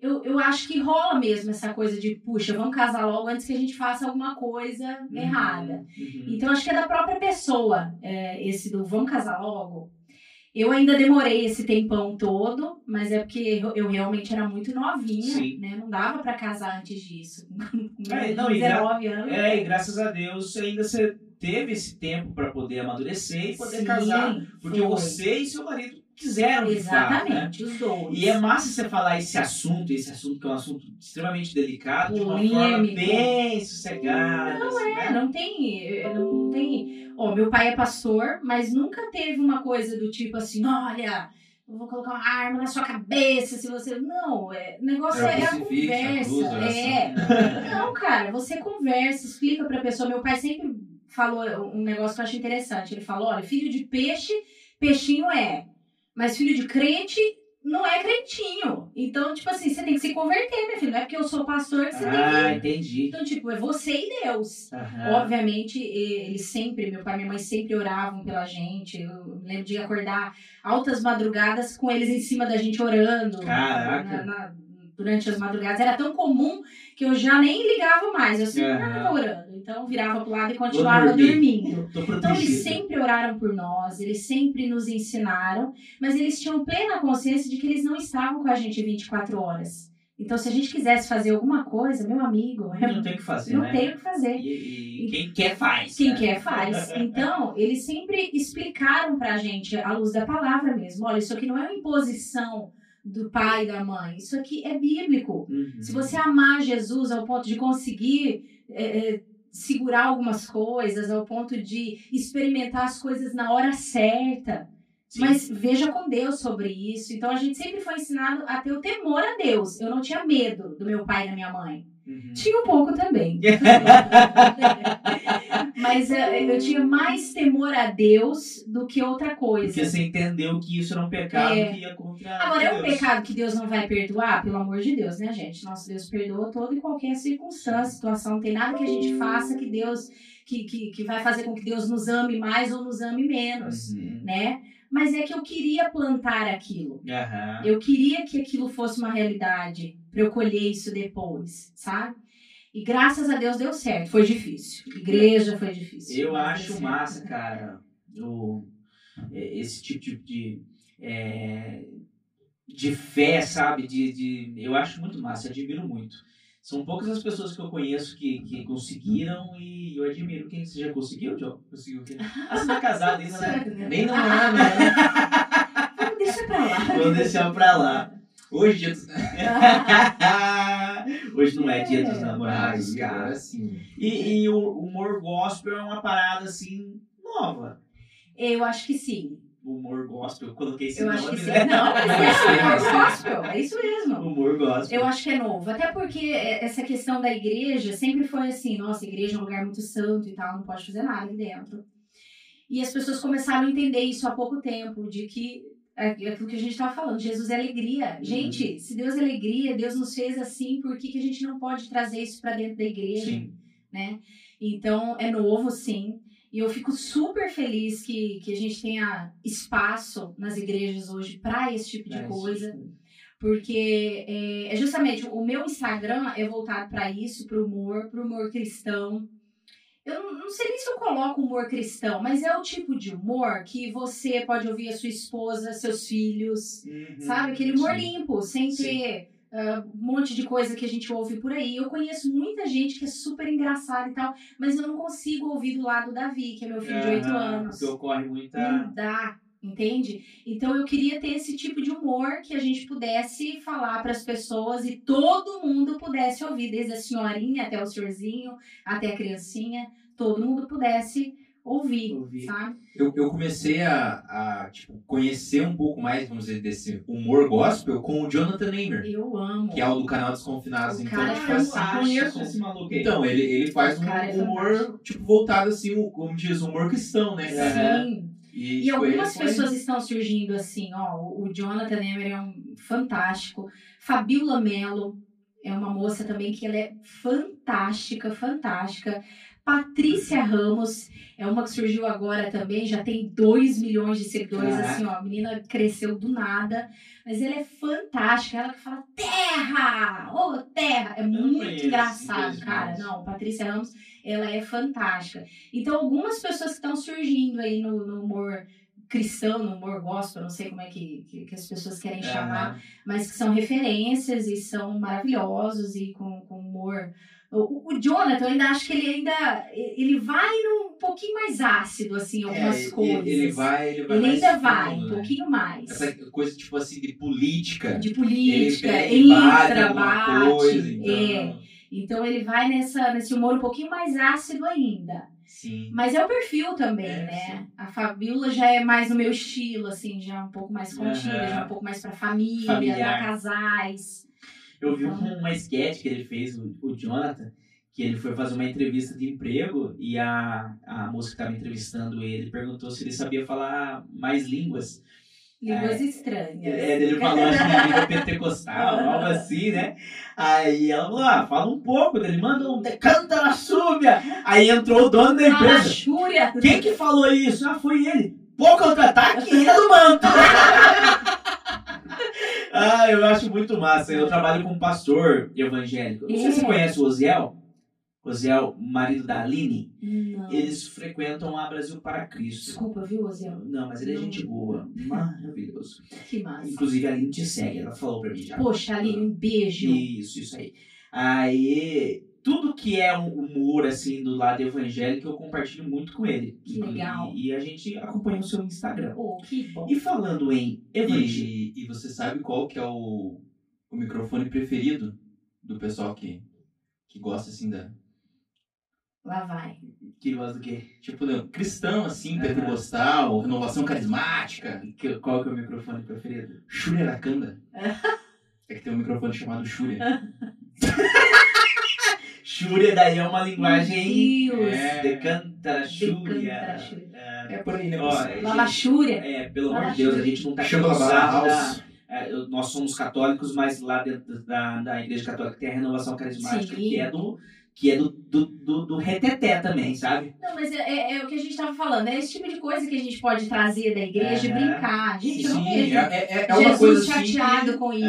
eu, eu acho que rola mesmo essa coisa de, puxa, vamos casar logo antes que a gente faça alguma coisa errada. Uhum. Então acho que é da própria pessoa, é, esse do vamos casar logo. Eu ainda demorei esse tempão todo, mas é porque eu, eu realmente era muito novinha, Sim. né? Não dava pra casar antes disso. É, não, e gra- 19 anos. É, e graças a Deus ainda você teve esse tempo para poder amadurecer e poder Sim, casar. Porque foi. você e seu marido quiseram né? Exatamente, os dois. E é massa você falar esse assunto, esse assunto que é um assunto extremamente delicado, de uma Polêmico. forma bem sossegada. Não assim, É, né? não tem, não tem. Ó, meu pai é pastor, mas nunca teve uma coisa do tipo assim, olha, eu vou colocar uma arma na sua cabeça se você. Não, é, o negócio É é, a conversa. cruz, oração. é. Não, cara, você conversa, explica pra pessoa. Meu pai sempre falou um negócio que eu acho interessante. Ele falou: olha, filho de peixe, peixinho é. Mas filho de crente não é crentinho. Então, tipo assim, você tem que se converter, meu filho. Não é porque eu sou pastor que você tem que Ah, entendi. então, tipo, é você e Deus. Aham. Obviamente, e- eles sempre, meu pai e minha mãe sempre oravam pela gente. Eu lembro de acordar altas madrugadas com eles em cima da gente orando. Caraca. na- na- durante as madrugadas. Era tão comum que eu já nem ligava mais. Eu sempre estava orando. Então, virava pro lado e continuava dormindo. Então, eles sempre oraram por nós, eles sempre nos ensinaram, mas eles tinham plena consciência de que eles não estavam com a gente 24 horas. Então, se a gente quisesse fazer alguma coisa, meu amigo, Não tem o que fazer, não né? tem o que fazer. E, e quem quer faz. Quem né? quer faz. Então, eles sempre explicaram pra gente, à luz da palavra mesmo: olha, isso aqui não é uma imposição do pai e da mãe, isso aqui é bíblico. Uhum. Se você amar Jesus ao ponto de conseguir é, é, segurar algumas coisas, ao ponto de experimentar as coisas na hora certa, Sim. mas veja com Deus sobre isso. Então a gente sempre foi ensinado a ter o temor a Deus. Eu não tinha medo do meu pai e da minha mãe. Uhum. Tinha um pouco também. Mas eh, eu tinha mais temor a Deus do que outra coisa. Porque você entendeu que isso era um pecado É. que ia contra Agora, é um Deus. pecado que Deus não vai perdoar? Pelo amor de Deus, né, gente? Nosso Deus perdoa toda e qualquer circunstância, situação. Não tem nada que a gente faça que Deus. Que, que, que vai fazer com que Deus nos ame mais ou nos ame menos, Uhum. né? Mas é que eu queria plantar aquilo. Aham. Eu queria que aquilo fosse uma realidade, pra eu colher isso depois, sabe? E graças a Deus deu certo. Foi difícil. Igreja foi difícil. Eu acho massa, cara, o, é, esse tipo de, de, é, de fé, sabe? De, de, eu acho muito massa, admiro muito. São poucas as pessoas que eu conheço que, que conseguiram e eu admiro. Quem você já conseguiu, Joe? Conseguiu o quê? Ah, você não é casado ainda, né? Nem não nada, né? Vamos deixar pra lá. Vou deixar pra lá. Hoje. Hoje não é dia dos É. namorados, Ai, cara. assim. E, e o humor gospel é uma parada assim nova. Eu acho que sim. Humor gospel, eu coloquei esse Eu nome, acho que sim. né? Não, mas é isso, é gospel. É isso mesmo. Humor gospel. Eu acho que é novo. Até porque essa questão da igreja sempre foi assim: nossa, a igreja é um lugar muito santo e tal, não pode fazer nada ali dentro. E as pessoas começaram a entender isso há pouco tempo, de que é aquilo que a gente estava falando, Jesus é alegria. Gente, se Deus é alegria, Deus nos fez assim, por que, que a gente não pode trazer isso para dentro da igreja? Sim. né? Então é novo, sim. E eu fico super feliz que, que a gente tenha espaço nas igrejas hoje para esse tipo de É, coisa, sim. porque é, é justamente o meu Instagram é voltado para isso, para o humor, para o humor cristão. Eu não, sei nem se eu coloco humor cristão, mas é o tipo de humor que você pode ouvir a sua esposa, seus filhos, Uhum. Sabe? Aquele humor Sim. limpo, sem Sim. ter ah, um monte de coisa que a gente ouve por aí. Eu conheço muita gente que é super engraçada e tal, mas eu não consigo ouvir do lado do Davi, que é meu filho de 8 Aham, anos. Porque ocorre muita. Não dá, entende? Então eu queria ter esse tipo de humor que a gente pudesse falar para as pessoas e todo mundo pudesse ouvir, desde a senhorinha até o senhorzinho, até a criancinha, todo mundo pudesse ouvir, Ouvir. sabe? Eu, eu comecei a, a tipo, conhecer um pouco mais, vamos dizer, desse humor gospel com o Jonathan Neymer, Eu amo. que é o do canal Desconfinados. O Então, cara é tipo eu assim, fantástico. conheço esse maluco aí. então ele, ele faz cara é um humor, tipo, voltado assim, um- como diz, um humor cristão, né, cara? Sim. E, E algumas foi- pessoas estão surgindo assim, ó. O o Jonathan Emer é um fantástico. Fabiola Mello é uma moça também que ela é fantástica, fantástica. Patrícia Ramos é uma que surgiu agora também, já tem 2 milhões de seguidores, Caraca. assim, ó. A menina cresceu do nada, mas ela é fantástica. Ela que fala terra! Ô, terra! É não muito conheço, engraçado, cara. Não, Patrícia Ramos, ela é fantástica. Então, algumas pessoas que estão surgindo aí no, no humor cristão, no humor gospel, não sei como é que, que, que as pessoas querem chamar, mas que são referências e são maravilhosos e com, com humor. O, o Jonathan, eu ainda acho que ele ainda ele vai num pouquinho mais ácido, assim, algumas É, coisas. Ele, ele vai, ele vai Ele ainda vai, fundo, um né? pouquinho mais. Essa coisa, tipo assim, de política. De política, ele bate entra, bate. coisa, então... é. Então ele vai nessa, nesse humor um pouquinho mais ácido ainda. Sim. Mas é o perfil também, É, né? A Fabiola já é mais no meu estilo, assim, já é um pouco mais contida, Aham. já é um pouco mais pra família, Familiar. pra casais. Eu vi uma sketch que ele fez, o, o Jonathan, que ele foi fazer uma entrevista de emprego e a, a moça que estava entrevistando ele perguntou se ele sabia falar mais línguas. Línguas É, estranhas. É, ele falou, acho que língua pentecostal, algo assim, né? Aí ela falou, ah, fala um pouco. Ele manda um decanta na súbia. Aí entrou o dono da Ah, empresa. Fúria! Quem que falou isso? Ah, foi ele. Pô, contra-ataque, do manto. ah, eu acho muito massa. Eu trabalho com um pastor evangélico. Não sei se você É. conhece o Osiel. Osiel, marido da Aline. Não. Eles frequentam a Brasil para Cristo. Desculpa, viu, Oziel? Não, mas ele é Não. gente boa. Maravilhoso. Que massa. Inclusive, a Aline te segue. Ela falou pra mim já. Poxa, Aline, um beijo. Isso, isso aí. Aí, tudo que é um humor, assim, do lado evangélico, eu compartilho muito com ele. Que legal. E, e a gente acompanha o seu Instagram. Oh, que bom. E falando em evangelho, E, e você sabe qual que é o, o microfone preferido do pessoal que, que gosta, assim, da... Lá vai. que gosta do quê? Tipo, do cristão, assim, pentecostal, renovação carismática. Que- Qual que é o microfone preferido? Shuri Aracanda. É que tem um microfone chamado Shuri. Xúria daí é uma linguagem... Meu Deus. É. Decanta, Xúria. É, É por aí, né? Pessoal? é, pelo amor de Deus, a gente não tá Chama da-. É, nós somos católicos, mas lá dentro da, da Igreja Católica tem a renovação carismática, Sim. que é do que é do, do, do, do reteté também, sabe? Não, mas é, é- é o que a gente tava falando. É esse tipo de coisa que a gente pode trazer da igreja e Aham. brincar. Gente, eu não Sim, vejo é, é, é uma Jesus assim chateado com isso.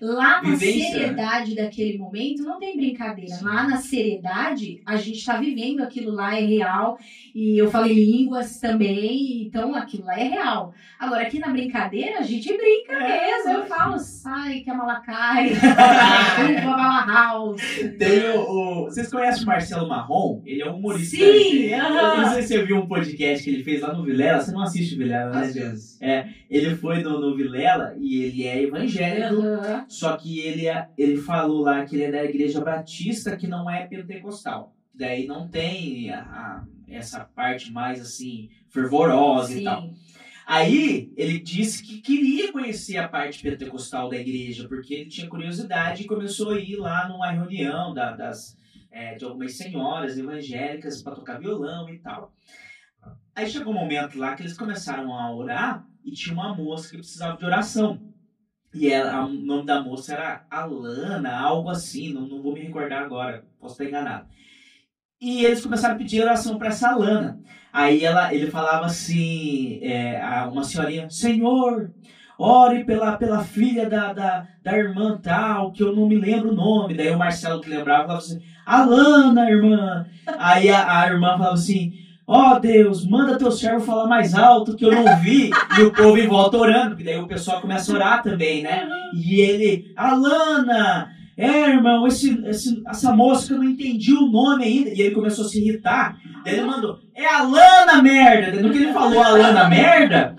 Lá na Vivência, né? seriedade daquele momento não tem brincadeira. Sim. Lá na seriedade, a gente tá vivendo aquilo lá, é real. E eu falei línguas também, então aquilo lá é real. Agora, aqui na brincadeira, a gente brinca É, mesmo. Eu falo, sai, que é malacai, House. Tem o, o- Vocês conhecem o Marcelo Marrom? Ele é um humorista. Sim, Eu aham. não sei se você viu um podcast que ele fez lá no Vilela. Você não assiste o Vilela, né? Às vezes. Ele foi no, no Vilela e ele é evangélico. Aham. Só que ele, é- ele falou lá que ele é da igreja batista que não é pentecostal. Daí não tem a- a- essa parte mais assim, fervorosa e tal. Sim. Aí ele disse que queria conhecer a parte pentecostal da igreja, porque ele tinha curiosidade e começou a ir lá numa reunião da- das, é, de algumas senhoras evangélicas para tocar violão e tal. Aí chegou um momento lá que eles começaram a orar e tinha uma moça que precisava de oração. E ela, o nome da moça era Alana, algo assim, não, não vou me recordar agora, posso estar enganado. E eles começaram a pedir oração para essa Alana. Aí ela, ele falava assim, é, a uma senhorinha, Senhor, ore pela, pela filha da, da, da irmã tal, que eu não me lembro o nome. Daí o Marcelo que lembrava falava assim, Alana, irmã. Aí a, a irmã falava assim, ó Deus, manda teu servo falar mais alto que eu não vi. e o povo em volta orando, porque daí o pessoal começa a orar também, né? E ele, Alana, É, irmão, esse, esse- essa moça que eu não entendi o nome ainda. E ele começou a se irritar. Daí ele mandou, é a Lana merda. No que ele falou a Lana merda,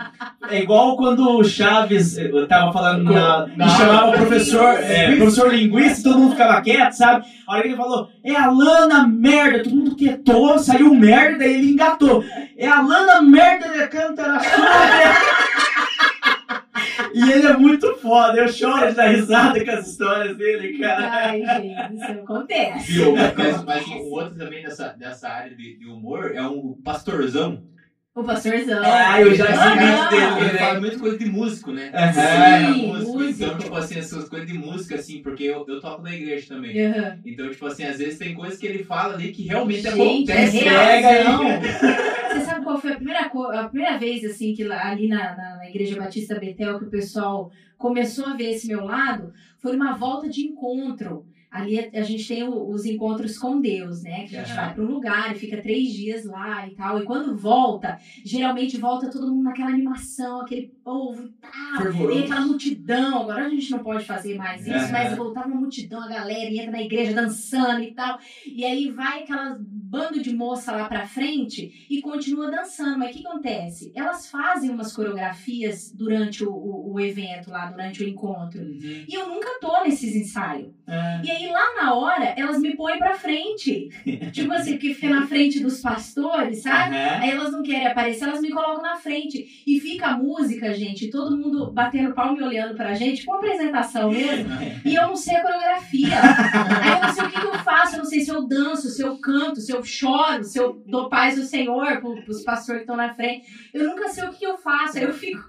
é igual quando o Chaves eu tava falando na, Na e chamava o professor, é, professor linguista, todo mundo ficava quieto, sabe? A hora que ele falou, é a Lana merda, todo mundo quietou, saiu merda, daí ele engatou. É a Lana merda de Cantara E ele é muito foda, eu choro de dar risada com as histórias dele, cara. Ai, gente, isso acontece. Viu? Mas, mas um outro também dessa, dessa área de, de humor é um pastorzão. O pastorzão. Ah, eu já vi Aham. vídeo dele. Ele né? fala muita coisa de músico, né? É, Sim, músico. músico. Então, tipo assim, essas coisas de música, assim, porque eu, eu toco na igreja também. Aham. Então, tipo assim, às vezes tem coisas que ele fala ali que realmente Gente, acontece. é Pega aí. reação. Você sabe qual foi a primeira, a primeira vez, assim, que lá, ali na, na, na Igreja Batista Betel, que o pessoal começou a ver esse meu lado? Foi numa volta de encontro. Ali a, a gente tem o- os encontros com Deus, né? Que a gente vai para um lugar e fica três dias lá e tal. E quando volta, geralmente volta todo mundo naquela animação, aquele povo e tal. E aquela multidão, agora a gente não pode fazer mais isso, mas voltava uma multidão, a galera entra na igreja dançando e tal. E aí vai aquelas bando de moça lá pra frente e continua dançando. Mas o que acontece? Elas fazem umas coreografias durante o, o, o evento lá, durante o encontro. Uhum. E eu nunca tô nesses ensaios. Ah. E aí lá na hora, elas me põem pra frente. tipo assim, porque fica na frente dos pastores, sabe? Aham. Aí elas não querem aparecer, elas me colocam na frente. E fica a música, gente, todo mundo batendo palma e olhando pra gente, uma apresentação mesmo. E eu não sei a coreografia. Aí eu não sei o que, que eu faço, eu não sei se eu danço, se eu canto, se eu choro, se eu dou paz do Senhor pro, pros pastores que estão na frente. Eu nunca sei o que, que eu faço, aí eu fico.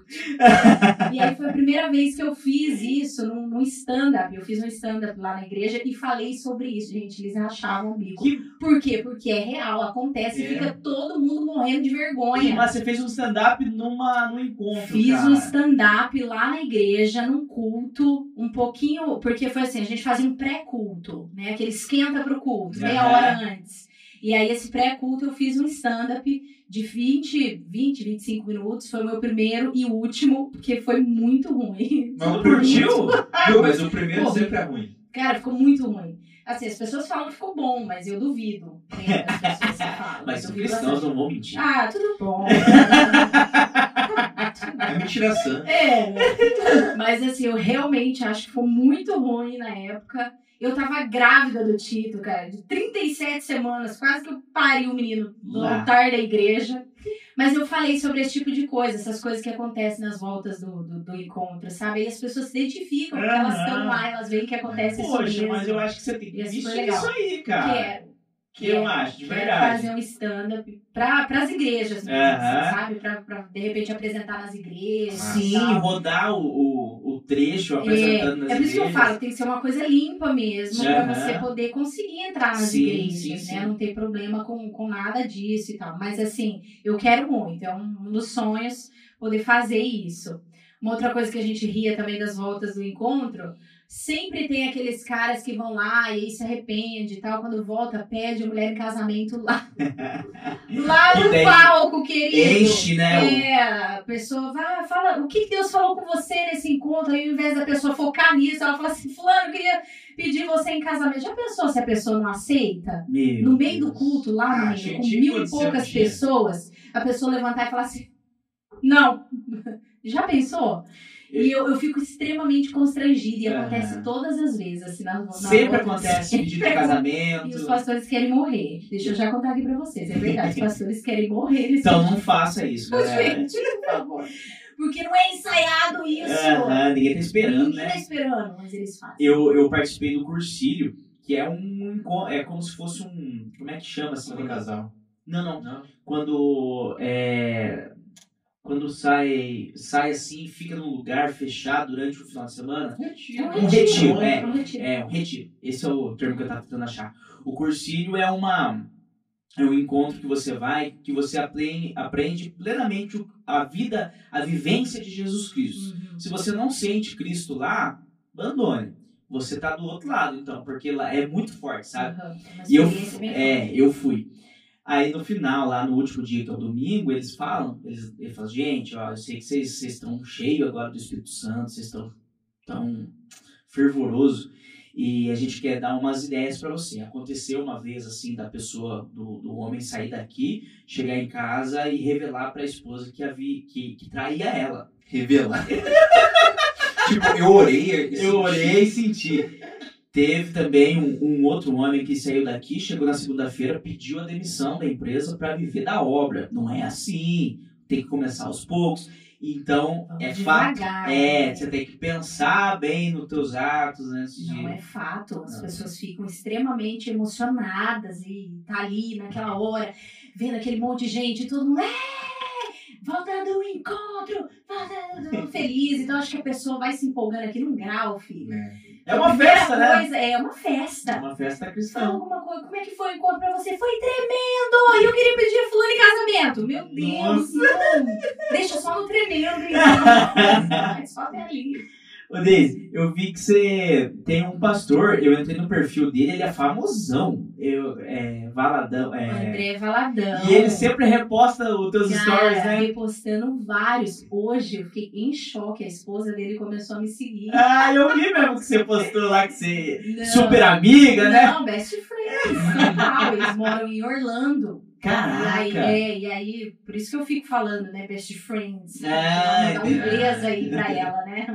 E aí foi a primeira vez que eu fiz isso num, num stand-up. Eu fiz um stand-up lá na igreja e falei sobre isso, gente. Eles rachavam o bico. Que- Por quê? Porque é real, acontece, É. fica todo mundo morrendo de vergonha. Mas você fez um stand-up numa, num encontro, Fiz cara. um stand-up lá na igreja, num culto, um pouquinho, porque foi assim, a gente fazia um pré-culto, né? Aquele esquenta pro culto, meia Aham. hora antes. E aí, esse pré-culto, eu fiz um stand-up de 20, 20, 25 minutos. Foi o meu primeiro e último, porque foi muito ruim. Mas o Curtiu? Viu? Mas o primeiro Pô. sempre é ruim. Cara, ficou muito ruim. Assim, as pessoas falam que ficou bom, mas eu duvido. né, das pessoas que falam. Mas Eu os duvido cristãos bastante. não vão mentir. Ah, tudo bom. É mentira sã. É, mas assim, eu realmente acho que foi muito ruim na época. Eu tava grávida do Tito, cara, de 37 semanas, quase que eu pari o menino no Lá. altar da igreja. Mas eu falei sobre esse tipo de coisa, essas coisas que acontecem nas voltas do, do, do encontro, sabe? E as pessoas se identificam, porque elas estão lá, elas veem que acontece isso Poxa, mas eu acho que você tem que investir legal. nisso aí, cara. Quero. Que eu acho, de verdade. fazer um stand-up para as igrejas mesmo, sabe? Pra, pra, de repente, apresentar nas igrejas. Sim, rodar o, o trecho apresentando nas É por isso que eu falo, tem que ser uma coisa limpa mesmo, pra Aham. você poder conseguir entrar nas Sim, igrejas, sim, né? sim. Não ter problema com, com nada disso e tal. Mas assim, eu quero muito, é um dos sonhos poder fazer isso. Uma outra coisa que a gente ria também das voltas do encontro, sempre tem aqueles caras que vão lá e aí se arrepende e tal, quando volta, pede a mulher em casamento lá. lá no palco, querido. Enche, né? É, a pessoa vai, fala, o que Deus falou com você nesse encontro? Aí, ao invés da pessoa focar nisso, ela fala assim, fulano, eu queria pedir você em casamento. Já pensou se a pessoa não aceita? Meu No meio do Deus. culto lá, Ah, menino, com mil e poucas pessoas, a pessoa levantar e falar assim, não. Já pensou? E eu, eu fico extremamente constrangida e Aham. acontece todas as vezes, assim, na, na Sempre acontece pedido de casamento. E os pastores querem morrer. Deixa eu já contar aqui pra vocês. É verdade, os pastores querem morrer Então não faça isso, galera. Gente, por favor. Porque não é ensaiado isso. Aham, ninguém tá esperando, Ninguém né? tá esperando, mas eles fazem. Eu, eu participei do cursilho, que é um é como se fosse um. Como é que chama assim? Sobre casal. Não, não. Não? Quando é. Quando sai, sai assim e fica num lugar fechado durante o final de semana. É Um retiro, é. É um retiro. É, um retiro. Esse é o termo que eu tava tentando achar. O cursilho é uma. É um encontro que você vai, que você aprende, aprende plenamente a vida, a vivência de Jesus Cristo. Uhum. Se você não sente Cristo lá, abandone. Você tá do outro lado, então, porque lá é muito forte, sabe? Uhum. E eu, é, eu fui. Aí no final, lá no último dia, que é o domingo, eles falam, eles, eles falam, gente, ó, eu sei que vocês vocês estão cheios agora do Espírito Santo, vocês estão tão fervoroso. E a gente quer dar umas ideias para você. Aconteceu uma vez assim da pessoa, do, do homem sair daqui, chegar em casa e revelar para a esposa que, havia, que, que traía ela. Revelar. tipo, eu orei. Eu orei e senti. Teve também um, um, outro homem que saiu daqui, chegou na segunda-feira, pediu a demissão da empresa para viver da obra. Não é assim. Tem que começar aos poucos. Então, Vamos é fato. É, né? você tem que pensar bem nos teus atos antes de. Não é fato. As Não. pessoas ficam extremamente emocionadas e tá ali naquela hora, vendo aquele monte de gente, todo mundo. É! Voltando ao encontro! Voltando feliz. Então acho que a pessoa vai se empolgando aqui num grau, filho. É. É uma Primeira festa, né? coisa, É uma festa. É uma festa cristã. alguma coisa. Como é que foi o encontro pra você? Foi tremendo! E eu queria pedir fulano em casamento. Meu Deus! Deixa só no tremendo, então. Vai só até ali. Ô, Deise, eu vi que você tem um pastor, eu entrei no perfil dele, ele é famosão. Eu, é, Valadão. É, André Valadão. e ele sempre reposta os teus Cara, stories, né? repostando vários. Hoje eu fiquei em choque. A esposa dele começou a me seguir. Ah, eu vi mesmo que você postou lá que você. Não. Super amiga, né? Não, best friends. Total. Eles moram em Orlando. E aí, Caraca! é, e aí, por isso que eu fico falando, né? Best friends. Ah, mandar um inglês aí pra ela, né?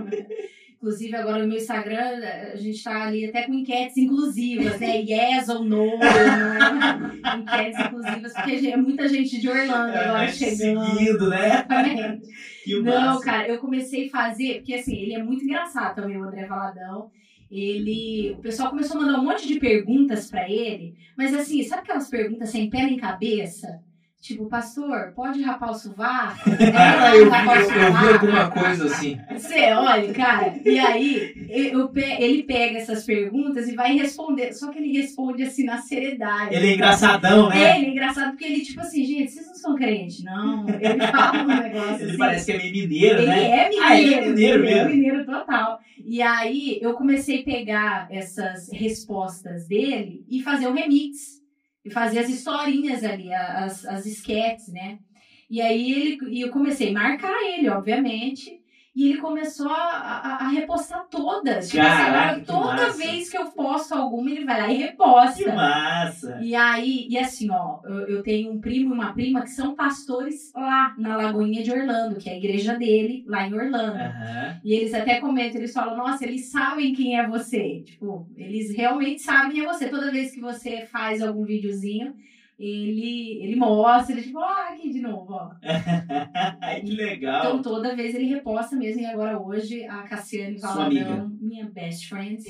Inclusive, agora no meu Instagram, a gente tá ali até com enquetes inclusivas, né? Yes ou no, não é? Enquetes inclusivas, porque é muita gente de Orlando agora É, chegando. seguindo, né? Que Não, cara, eu comecei a fazer, porque assim, ele é muito engraçado também, o André Valadão. Ele. O pessoal começou a mandar um monte de perguntas pra ele, mas assim, sabe aquelas perguntas sem pé nem cabeça? Tipo, pastor, pode rapar o sovaco? É Ah, eu, vi, eu, eu vi alguma coisa assim. Você olha, cara, e aí eu ele pega essas perguntas e vai responder. Só que ele responde assim na seriedade. Ele é engraçadão, É, né? ele é engraçado porque ele, tipo assim, gente, vocês não são crentes, não. Ele fala um negócio Ele assim. parece que é meio mineiro, Ele né? é mineiro, Ah, ele é mineiro ele é mineiro total. E aí eu comecei a pegar essas respostas dele e fazer um remix. E fazer as historinhas ali, as, as esquetes, né? E aí ele, e eu comecei a marcar ele, obviamente. E ele começou a, a, a repostar todas. Tipo assim, Caraca, agora, que toda massa. vez que eu posto alguma, ele vai lá e reposta. Que massa! E aí, e assim, ó, eu, eu tenho um primo e uma prima que são pastores lá na Lagoinha de Orlando, que é a igreja dele, lá em Orlando. Aham. E eles até comentam, eles falam, nossa, eles sabem quem é você. Tipo, eles realmente sabem quem é você. Toda vez que você faz algum videozinho, ele, ele mostra, ele tipo, ah, aqui de novo, ó. Que legal. Então toda vez ele reposta mesmo. E agora hoje a Cassiane Valadão, minha best friend,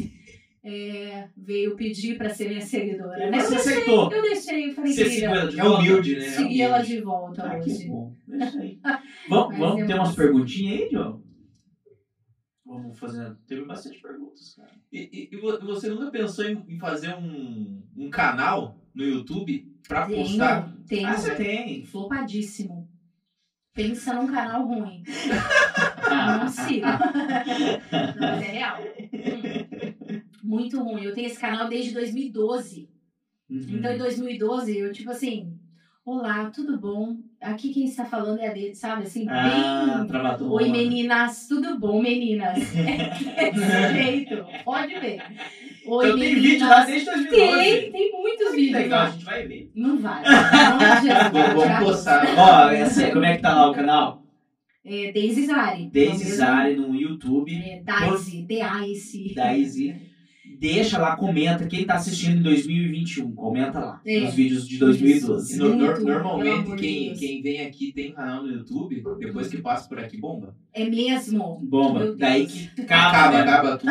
é, veio pedir pra ser minha seguidora. Né? você eu deixei, aceitou? Eu deixei, eu falei, Você de É humilde, né? segui ela de volta Ah, que hoje. bom. É isso aí. Vamos, Mas vamos é ter umas perguntinhas aí, João? Vamos fazer. Teve bastante perguntas, cara. E, e- e vo- você nunca pensou em, em fazer um, um canal no YouTube pra postar? Tenho, tenho. Ah, você tem. Flopadíssimo. Pensa num canal ruim. Não siga. Não, mas é real. Hum. Muito ruim. Eu tenho esse canal desde 2012. Uhum. Então, em 2012, eu, tipo assim, olá, tudo bom? Aqui quem está falando é a dele, sabe? Assim, Ah, bem. travador. Oi, meninas, tudo bom, meninas? É desse jeito, pode ver. Oi, tenho meninas. vídeo lá desde 2012. Tem, tem muitos Que vídeos legal, a gente vai ver. Não vai. Não, Jesus, Vamos, postar. Ó, essa, como é que tá lá o canal? É, Daisy Zari. Daisy Zari no YouTube. É, Daisy, D-A-I-C. Daisy. Deixa lá, comenta. Quem tá assistindo em 2021, comenta lá. É. Nos vídeos de E 2012. no- pelo normalmente, quem, quem vem aqui tem canal no YouTube, depois que passa por aqui, bomba. É mesmo. Bomba. Daí que Acaba, acaba, né? acaba tudo.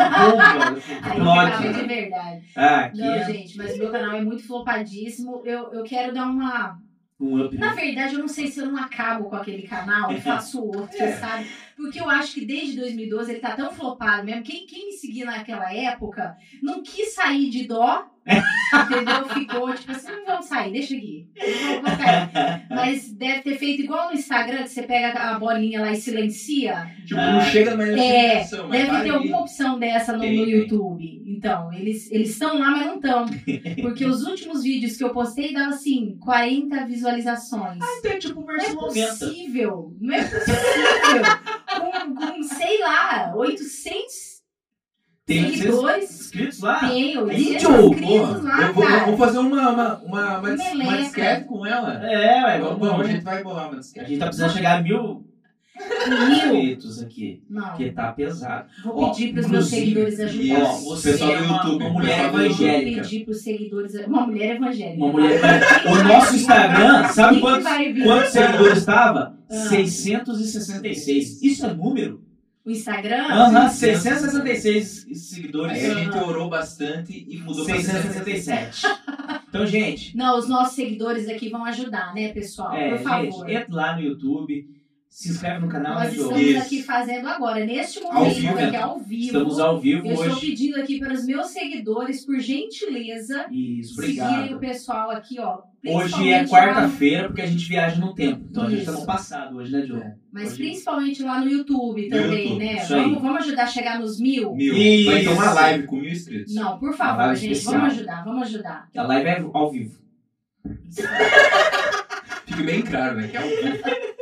Bomba. Aí de verdade. Ah, aqui Não, é gente, mas meu canal é muito flopadíssimo. Eu, eu quero dar uma. Um up. Na verdade, eu não sei se eu não acabo com aquele canal e faço outro, É. sabe? Porque eu acho que desde 2012 ele tá tão flopado mesmo. Quem, quem me seguia naquela época não quis sair de dó, entendeu? Ficou tipo assim: não vamos sair, deixa aqui. Mas deve ter feito igual no Instagram, que você pega a bolinha lá e silencia. Tipo, não chega mais É, Deve tá ter ali. alguma opção dessa no, no. YouTube. Então, eles eles estão lá, mas não estão. Porque os últimos vídeos que eu postei davam assim, 40 visualizações. Então é tipo não é versão 90. possível. Não é possível. com, com, sei lá, 800. Tem 800 seguidores. inscritos lá? Tem 800 Índio, inscritos lá, eu vou, cara. vamos fazer uma, uma, uma, uma, uma com ela. É, ué, Vamos, vamos, vamos, a gente vai bolar uma A gente tá precisando chegar a Mil. Inscritos aqui, Não, porque tá pesado. vou Ó, pedir pros meus inclusive, seguidores ajudarem. Ó, você Pessoal é do YouTube, uma mulher evangélica. pedir pros seguidores. Uma mulher evangélica. Uma mulher evangélica. O nosso Instagram, sabe quantos, quantos seguidores estava? Ah. 666. Isso é número? O Instagram? Aham, 666 seguidores. Aí a gente orou bastante e mudou pra 667. Então, gente, Não, os nossos seguidores aqui vão ajudar, né, pessoal? é, Por favor. gente, entra lá no YouTube, se inscreve no canal, Nós né, Diogo? estamos Isso. aqui fazendo agora, neste Ao momento, vivo, aqui né? ao vivo. Estamos ao vivo Eu estou hoje. pedindo aqui para os meus seguidores, por gentileza, Isso, seguirem o pessoal aqui, ó. Hoje é quarta-feira, porque a gente viaja no tempo. Então a gente Isso. tá no passado hoje, né, Diogo? lá, Mas Hoje- principalmente lá no YouTube também, YouTube, né? isso aí. Vamos, vamos ajudar a chegar nos mil? Mil. Isso. Vai ter uma live com mil inscritos. Não, por favor, gente. especial. Vamos ajudar, vamos ajudar. A live é ao vivo. Fique bem claro, né? Que é um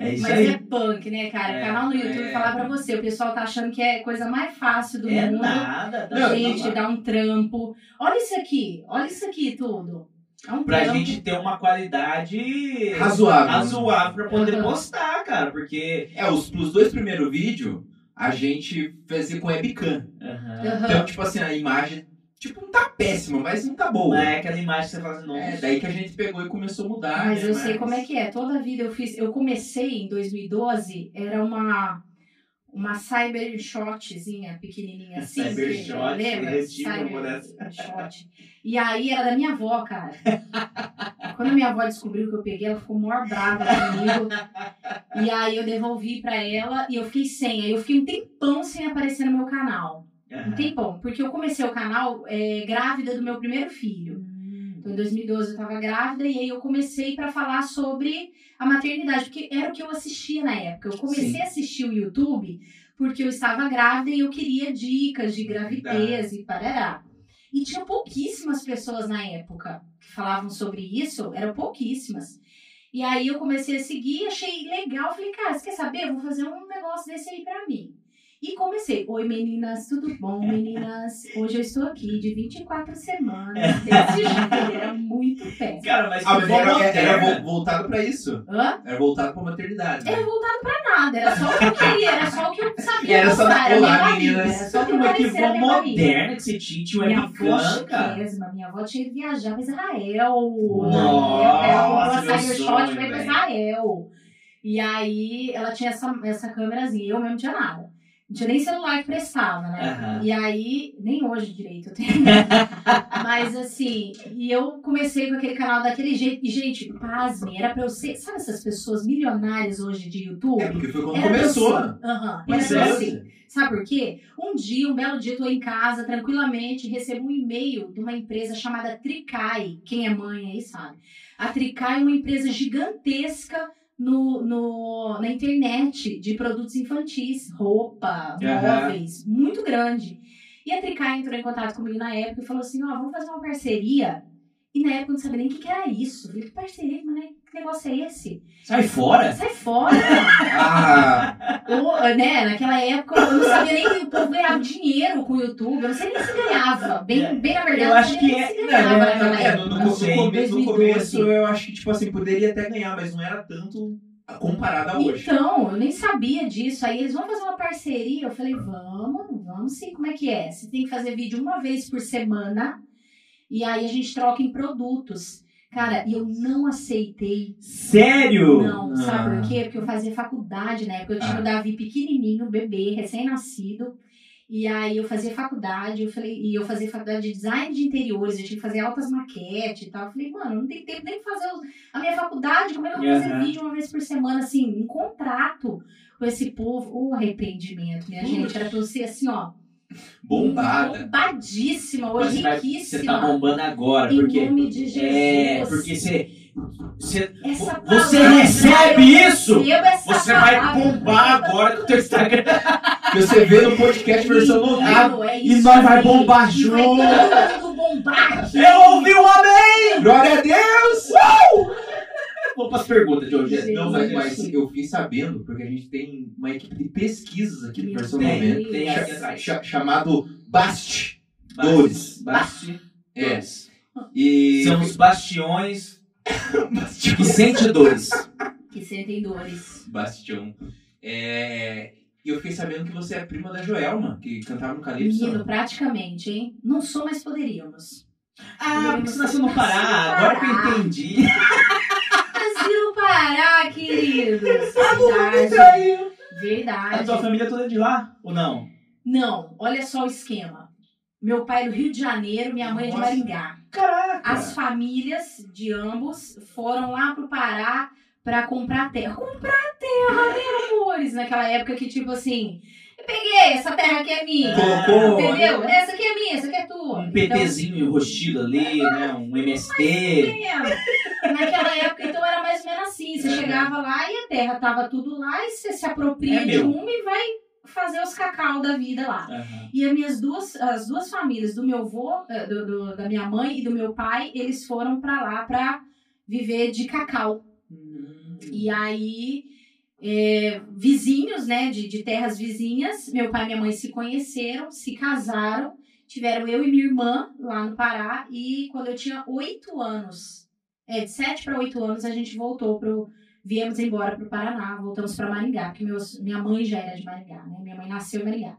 É isso Mas aí. é punk, né, cara? É, Canal no YouTube, é. falar pra você, o pessoal tá achando que é a coisa mais fácil do É mundo. nada. tá Não, gente, não, dá um trampo. Olha isso aqui, olha isso aqui tudo. É um Pra trampo. gente ter uma qualidade Razoável. razoável pra poder Aham. postar, cara. Porque. É, os, os dois primeiros vídeos a gente fazia com webcam. Aham. Então, tipo assim, a imagem, tipo, não tá péssima, mas não tá boa. É aquela imagem que você fala assim, nossa. É, daí que a gente pegou e começou a mudar. Mas né, eu sei como é que é. Toda a vida eu fiz. Eu comecei em 2012, era uma. Uma cybershotzinha pequenininha assim. Cybershot, lembra? Cybershot. E aí era da minha avó, cara. Quando a minha avó descobriu que eu peguei, ela ficou maior brava comigo. E aí eu devolvi pra ela e eu fiquei sem. Aí eu fiquei um tempão sem aparecer no meu canal. Um Aham. tempão. Porque eu comecei o canal é, grávida do meu primeiro filho. Então, em 2012 eu tava grávida e aí eu comecei pra falar sobre a maternidade, porque era o que eu assistia na época. Eu comecei Sim. a assistir o YouTube porque eu estava grávida e eu queria dicas de gravidez e parará. E tinha pouquíssimas pessoas na época que falavam sobre isso, eram pouquíssimas. E aí eu comecei a seguir, achei legal, falei, cara, você quer saber? Eu vou fazer um negócio desse aí pra mim. E comecei. Oi, meninas, tudo bom, meninas? Hoje eu estou aqui de 24 semanas. Desse jeito, era muito péssimo. Cara, mas que mas vó era, era voltado pra isso. Hã? Era voltado pra maternidade. né? Era voltado pra nada, era só o que eu queria, era só o que eu sabia. Era só postar, era olá, meninas. Era só o que Mas que parecia vó minha barriga. moderna que você tinha, tinha cara. chiquésima, minha avó tinha que viajar pra Israel. Nossa, ela comprou meu a sonho, foi pra. Israel. E aí ela tinha essa, essa câmerazinha, eu mesmo tinha nada. Não tinha nem celular que prestava, né? Aham. E aí, nem hoje direito eu tenho. Mas assim, e eu comecei com aquele canal daquele jeito. E, gente, pasmem, era pra eu ser. Sabe essas pessoas milionárias hoje de YouTube? É, porque foi quando Era começou. Aham, pra eu é. ser. Sabe por quê? Um dia, um belo dia, eu tô em casa, tranquilamente, recebo um e-mail de uma empresa chamada Tricai. Quem é mãe aí sabe. A Tricai é uma empresa gigantesca no, no, na internet de produtos infantis, roupa, móveis, muito grande. E a Tricai entrou em contato comigo na época e falou assim: ó, vamos fazer uma parceria. E na época eu não sabia nem o que, que era isso. Eu falei, que parceria, mas né? que negócio é esse? Sai fora. Sai fora! Ah, Ou, né, naquela época eu não sabia nem que o povo ganhava dinheiro com o YouTube. Eu não sei nem se ganhava. Bem, bem na verdade, Eu não acho sei que nem é- se não, é, no, época. no, no, sei. come- no 2012. começo eu acho que, tipo assim, poderia até ganhar, mas não era tanto comparado a hoje. Então, eu nem sabia disso. Aí eles vão fazer uma parceria. Eu falei, vamos, vamos sim. Como é que é? Você tem que fazer vídeo uma vez por semana. E aí a gente troca em produtos. Cara, e eu não aceitei. Sério? Não, sabe Ah. por quê? Porque eu fazia faculdade na época. Eu tinha Ah. o Davi pequenininho, bebê, recém-nascido. E aí eu fazia faculdade, eu falei, e eu fazia faculdade de design de interiores, eu tinha que fazer altas maquetes e tal. Eu falei, mano, não tem tempo nem pra fazer a minha faculdade, como é que eu vou fazer Aham. vídeo uma vez por semana, assim, um contrato com esse povo? O arrependimento, minha gente, era pra ser assim, ó. Bombada. Bombadíssima, Mas hoje riquíssima. você tá bombando agora, Em porque. nome de Jesus. É, porque você. você você recebe isso? Você vai bombar agora com o teu Instagram. Que você vê no podcast versão é E nós vai bombar E vai junto. todo mundo bombar. Eu ouvi um amém! Glória a Deus! Vou Vamos para as perguntas de. Não, mas, mas eu fiquei sabendo, porque a gente tem uma equipe de pesquisas aqui do. 90, Tem atrás. cha- chamado Bast. Basti- Dores. Basti- É. Dores. E São os bastiões que sente dores. Que sentem dores. Bastião. É, E eu fiquei sabendo que você é prima da Joelma, que cantava no Calypso. Menino, praticamente, hein? Não sou, mas poderíamos. Ah, porque você nasceu no Pará. Agora que eu entendi. Brasil no Pará, queridos. Verdade. A Verdade. tua família toda é de lá? Ou não? Não, olha só o esquema. Meu pai é do Rio de Janeiro, minha mãe é de Nossa. Maringá. Caraca. As famílias de ambos foram lá pro Pará pra comprar terra. Comprar terra, né, amores? Naquela época que, tipo assim, eu peguei, essa terra aqui é minha. Colocou- Entendeu? Essa aqui é minha, essa aqui é tua. Um Então, PTzinho enrostido ali, né? Um MST. É, Naquela época, então era mais ou menos assim. Você Uhum. chegava lá e a terra tava tudo lá e você se apropria É de meu. uma e vai fazer os cacau da vida lá. Aham. E as minhas duas, as duas famílias, do meu avô, eh, do, do- da minha mãe e do meu pai, eles foram pra lá pra viver de cacau. Hum. E aí, é, vizinhos, né, de, de terras vizinhas, meu pai e minha mãe se conheceram, se casaram, tiveram eu e minha irmã lá no Pará, e quando eu tinha oito anos, é, de sete para oito anos, a gente voltou pro. Viemos embora pro Paraná, voltamos para Maringá, porque meus, minha mãe já era de Maringá, né? Minha mãe nasceu em Maringá.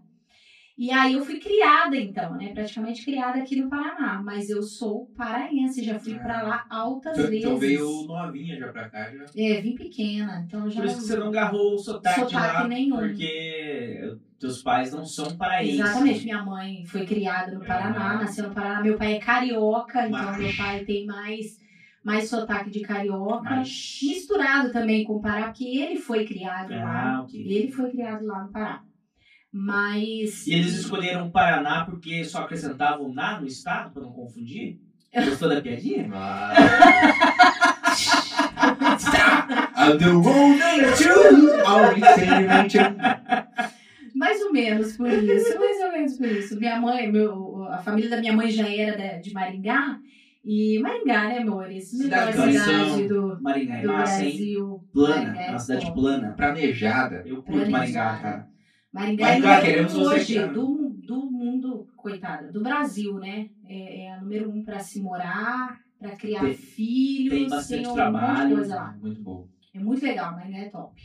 E aí eu fui criada, então, né? Praticamente criada aqui no Paraná. Mas eu sou paraense, já fui pra lá altas Então, vezes. então veio novinha já pra cá. Já. É, vim pequena, então já. Por isso que você não agarrou o sotaque, Sotaque lá, nenhum. porque teus pais não são paraenses. Exatamente, minha mãe foi criada no Paraná, Ah. nasceu no Paraná. Meu pai é carioca, então Mas- meu pai tem mais, mais sotaque de carioca. Mas... Misturado também com o Pará, porque ele foi criado lá. Ah, ok. Ele foi criado lá no Pará. Mas. E eles escolheram o Paraná porque só acrescentavam na no estado, pra não confundir? Gostou da piadinha? Experiment. Mais ou menos por isso, mais ou menos por isso. Minha mãe, meu, a família da minha mãe já era de Maringá. E Maringá, né, amores? Melhor Cidade de cidade do, Maringá é do massa, hein? Brasil. Plana, Maringá é é uma cidade plana. Planejada. Eu curto. Maringá, cara. Maringá, Maringá, é queremos você hoje do, do mundo, coitada, do Brasil, né? É, é a número um pra se morar, pra criar Tem- filhos, tem bastante um de trabalho. coisa lá. Muito bom. É muito legal, Maringá é top.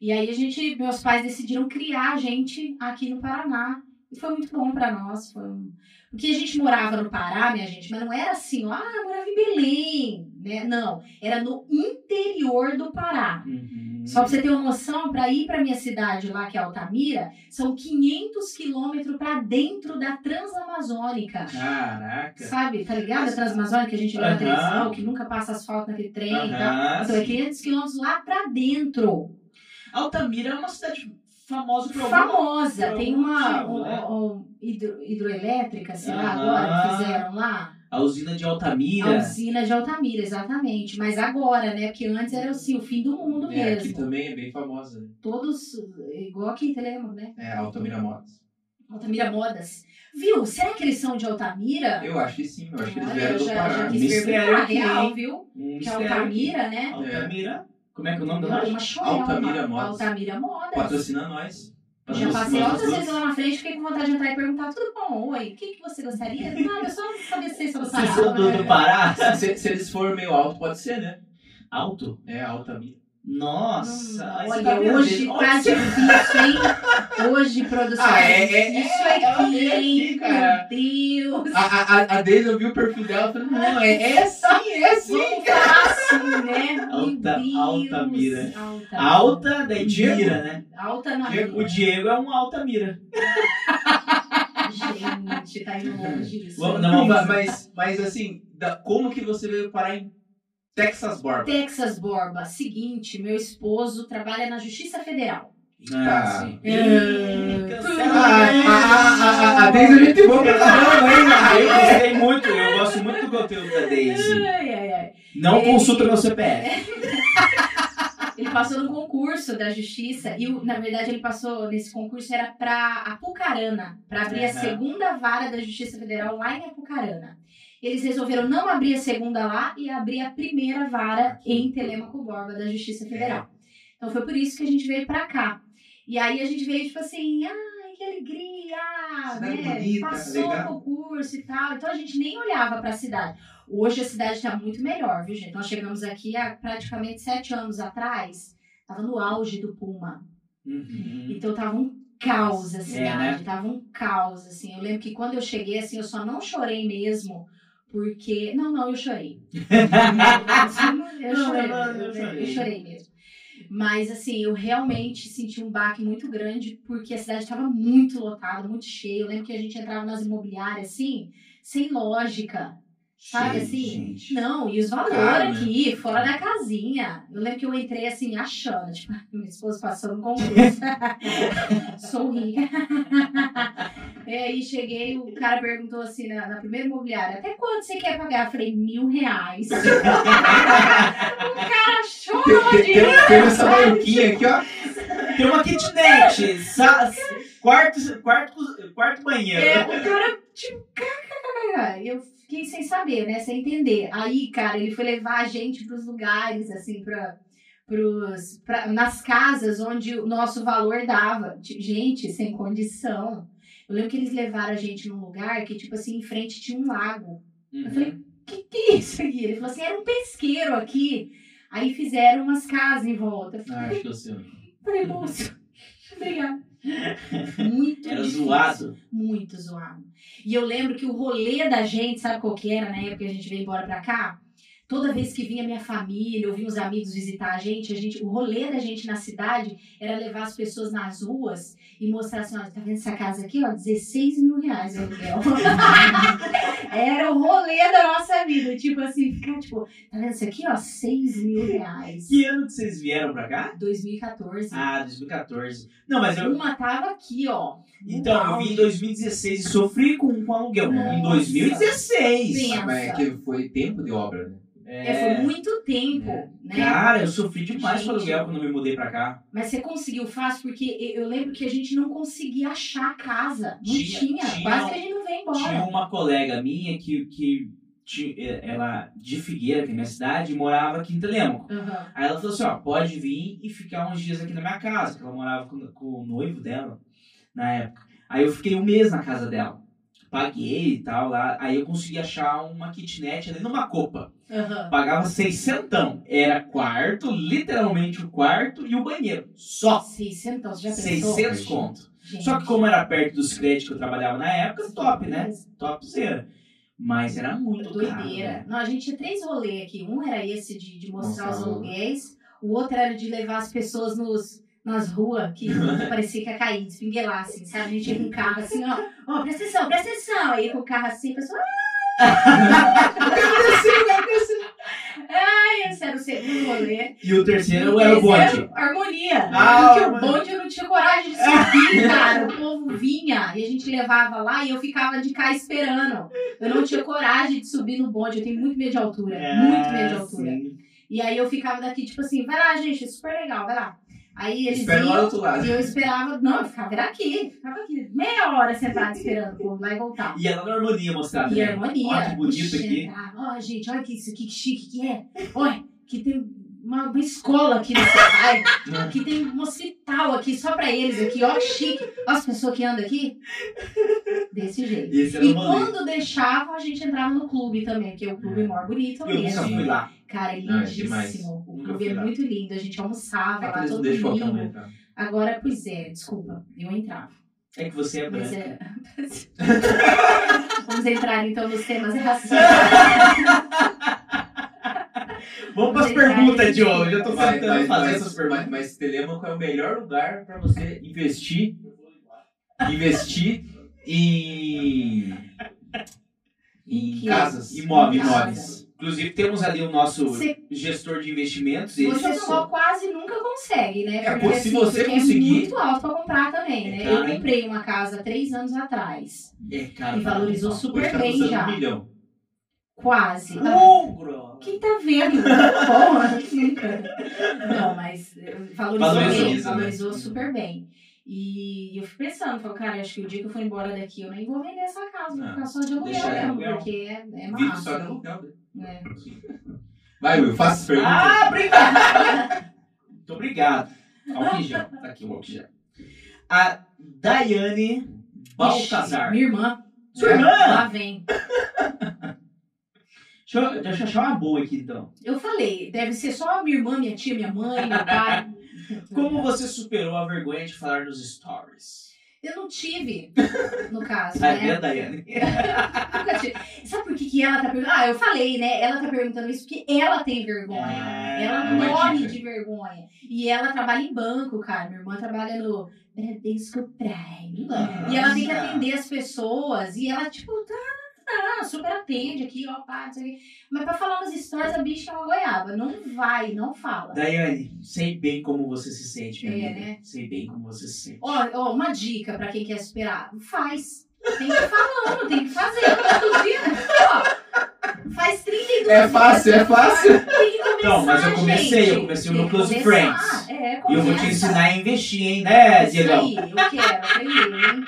E aí a gente, meus pais decidiram criar a gente aqui no Paraná. E foi muito bom pra nós. Foi um... Porque a gente morava no Pará, minha gente, mas não era assim, ó, ah, eu morava em Belém, né? Não, era no interior do Pará. Uhum. Só pra você ter uma noção, pra ir pra minha cidade lá, que é Altamira, são 500 quilômetros pra dentro da Transamazônica. Caraca. Sabe, tá ligado? A Transamazônica que a gente vê na Aham. televisão, que nunca passa asfalto naquele trem e tal. Então é sim. 500 quilômetros lá pra dentro. Altamira é uma cidade famosa por alguma... Famosa. por Tem uma motivo, um- né? um hidro- hidroelétrica, sei lá, Aham. agora que fizeram lá. A usina de A Altamira. usina de Altamira, exatamente. Mas agora, né? Porque antes era assim, o fim do mundo É, aqui mesmo. também é bem famosa. né? Todos, igual aqui, te lembra, né? É, Altamira Modas. Altamira Modas. Viu? Será que eles são de Altamira? Eu acho que sim, eu acho que eles vieram do Pará. já quis perguntar, aqui, real, viu? Um Que é Altamira, aqui. né? Altamira. Como é que é o nome da loja? Altamira Modas. Altamira Modas. Patrocina nós. Já passei outras vezes lá na frente, fiquei com vontade de entrar e perguntar, tudo bom? Oi, o que, que você gostaria? Nada, só saber se você Vocês são do, né? do Pará? Se, se eles forem meio alto, pode ser, né? Alto? É, Altamira. Nossa. Hum, olha, tá hoje tá Olha, difícil, hein? Hoje, produção. Ah, é, é, Isso é, ela aqui, veio aqui, hein? cara. Meu Deus. A, a, a- Deise, eu vi o perfil dela e falei, não, é, é sim, é sim. Vamos falar assim, né? Alta- Deus. Altamira. Alta. Alta, daí Diego? mira, né? Alta na Diego, O Diego é um Altamira. Gente, tá indo longe isso. Vamos- Não, Não, mas, mas, mas assim, da- como que você veio parar em Texas Barber? Texas Borba, seguinte, meu esposo trabalha na Justiça Federal. Ah, sim. É. Ah, a, a, a, a Deise é boa caramba, hein? Ah, eu gostei muito, eu gosto muito do conteúdo da Daisy. Ai, ai, ai. Não Ele- consulta meu CPF. Ele passou no concurso da Justiça e, na verdade, ele passou nesse concurso era para Apucarana, para abrir a segunda vara da Justiça Federal lá em Apucarana. Eles resolveram não abrir a segunda lá e abrir a primeira vara em Telemaco Borba da Justiça Federal. Então foi por isso que a gente veio pra cá. E aí a gente veio tipo assim, ai, que alegria, Cidade né? bonita, Passou legal. o concurso e tal. Então a gente nem olhava pra cidade. Hoje a cidade tá muito melhor, viu, gente? Nós chegamos aqui há praticamente sete anos atrás. Tava no auge do Puma. Uhum. Então tava um caos a É, cidade, né? tava um caos, assim. Eu lembro que quando eu cheguei, assim, eu só não chorei mesmo, porque... Não, não, eu chorei. eu chorei, não, eu eu, chorei. eu chorei mesmo. Mas, assim, eu realmente senti um baque muito grande, porque a cidade estava muito lotada, muito cheia. Eu lembro que a gente entrava nas imobiliárias, assim, sem lógica. Sabe Gente, assim? gente. Não, e os valores né? aqui, fora da casinha. Eu lembro que eu entrei assim, achando, tipo, minha esposa passou no concurso. Sou rica. É, aí cheguei, o cara perguntou assim na, na primeira imobiliária, até quanto você quer pagar? Eu falei, mil reais. o cara chorou Tem, de tem, tem essa maluquinha aqui, ó. Tem uma kitnet, sa- quarto, quarto, quarto banheiro. É, o cara, tipo. E eu fiquei sem saber, né? Sem entender. Aí, cara, ele foi levar a gente pros lugares, assim, pra, pros, pra, nas casas onde o nosso valor dava. Tipo, Gente, sem condição. Eu lembro que eles levaram a gente num lugar que, tipo assim, em frente tinha um lago. Eu falei, que que é isso aqui? Ele falou assim, era um pesqueiro aqui. Aí fizeram umas casas em volta. Eu Ah, acho que eu sei. falei, moço, obrigada. Muito Era difícil. zoado. Muito zoado. E eu lembro que o rolê da gente, sabe qual que era na época que a gente veio embora pra cá? Toda vez que vinha minha família, ou vinha os amigos visitar a gente, a gente, o rolê da gente na cidade era levar as pessoas nas ruas e mostrar assim, ó, tá vendo essa casa aqui, ó, 16 mil reais o aluguel. era o rolê da nossa vida, tipo assim, ficar tipo, tá vendo isso aqui, ó, 6 mil reais. Que ano que vocês vieram pra cá? 2014. Ah, 2014. Não, mas eu. Uma tava aqui, ó. Então, eu vim em auge. 2016 e sofri com, com aluguel. Em Nossa. 2016. Sim. Mas é que foi tempo de obra, né? É, foi muito tempo, É. né? Cara, eu sofri demais com aluguel quando me mudei pra cá. Mas você conseguiu fácil, porque eu lembro que a gente não conseguia achar a casa. Não Tinha- tinha. tinha Quase que a gente não veio embora. Tinha uma colega minha que, que ti- ela de Figueira, que é minha cidade, morava aqui em Telemaco. Aham. Aí ela falou assim, ó, pode vir e ficar uns dias aqui na minha casa, que ela morava com, com o noivo dela na época. Aí eu fiquei um mês na casa dela. Paguei e tal lá. Aí eu consegui achar uma kitnet ali numa copa. Aham. Pagava 600. Era quarto, literalmente o quarto e o banheiro. Só 600, você já pensou? 600 conto. Gente. Só que como era perto dos créditos que eu trabalhava na época, top, né? Topzera. Mas era muito caro. Doideira. né? Não, a gente tinha três rolês aqui. Um era esse de, de mostrar Mostrar os aluguéis. O outro era de levar as pessoas nos, nas ruas, que parecia que ia cair, despinguelar, assim, sabe? A gente ia com o carro assim, ó. Ó, presta atenção, presta atenção. Aí com o carro assim, a pessoa... Ai, esse era o segundo rolê. E o terceiro era o bonde. Harmonia. Ah, porque o bonde eu não tinha coragem de subir, cara. O povo vinha e a gente levava lá e eu ficava de cá esperando. Eu não tinha coragem de subir no bonde. Eu tenho muito medo de altura. muito medo de altura. É, sim. E aí eu ficava daqui, tipo assim, vai lá, gente, super legal, vai lá. Aí eles Espera iam outro lado. e eu esperava. Não, eu ficava aqui. Ficava aqui. Meia hora sentada esperando o povo e voltar. E ela na harmonia mostrava. E né? harmonia. Olha que bonito aqui. Ó, gente, olha que isso aqui, que chique que é. Olha, que tem uma, uma escola aqui nesse bairro. que tem um hospital aqui só pra eles aqui. Ó, que chique. Ó as pessoas que andam aqui. Desse jeito. E E quando deixavam, a gente entrava no clube também, que é o clube maior bonito Eu nunca fui lá. Cara, é é lindíssimo. o clube é muito lindo. A gente almoçava É lá todo domingo. entrar. Agora, pois é, desculpa, eu entrava. É que você é branca. é... Vamos entrar então nos temas racistas. Vamos para as perguntas nesse de hoje. Eu tô tema. Mas, tentando mas, fazer mas, essas perguntas. mas, mas Telemaco é o melhor lugar para você investir investir em, Em casas. Imóveis. Casa. Inclusive, temos ali o nosso Você- gestor de investimentos. Você já só quase nunca consegue, né? É, Porque, se assim, você porque conseguir- É muito alto pra comprar também, né? É caro, eu hein? comprei uma casa três anos atrás. É, cara. E valorizou super tá bem já. um milhão. Quase. Tá? Ogro! Quem tá vendo? Porra. Não, mas eh, valorizou Valorizou, bem, né? valorizou super bem. E eu fui pensando, falei, cara, acho que o dia que eu for embora daqui, eu nem vou vender essa casa, vou Ah, ficar só de aluguel mesmo, aluguel. porque é, é Vive massa. só de aluguel. né? Vai, Will, faça as perguntas. Ah, obrigado! Muito obrigado. Álcool gel. Tá aqui o álcool gel. A Daiane Baltazar. Ixi, Minha irmã, Sua É? irmã? lá vem. Deixa eu, deixa eu achar uma boa aqui, então. Eu falei, deve ser só minha irmã, minha tia, minha mãe, meu pai. Como você superou a vergonha de falar nos stories? Eu não tive, no caso, Vai né? ver, Daiane? Nunca tive. Sabe por que, que ela tá perguntando? Ah, eu falei, né? Ela tá perguntando isso porque ela tem vergonha. Ah, ela uma morre de vergonha. E ela trabalha em banco, cara. Minha irmã trabalha no Bradesco Prime. Nossa. E ela tem que atender as pessoas. E ela, tipo, tá, tá, super atende aqui, ó, pá, não sei o quê. Mas pra falar nas stories, a bicha é uma goiaba. Não vai, não fala. Daiane, sei bem como você se sente, minha É, amiga. né? Sei bem como você se sente. Ó, ó, uma dica pra quem quer superar. Faz. Tem que ir falando, tem que fazer todo dia. Ó, faz 32 É fácil, é fácil. Tem que começar, Então, mas eu comecei, gente. eu comecei Tem no que Close começar. Friends. É, E eu vou te começa. ensinar a investir, hein, né, Isso Diegão? aí, eu quero aprender, hein?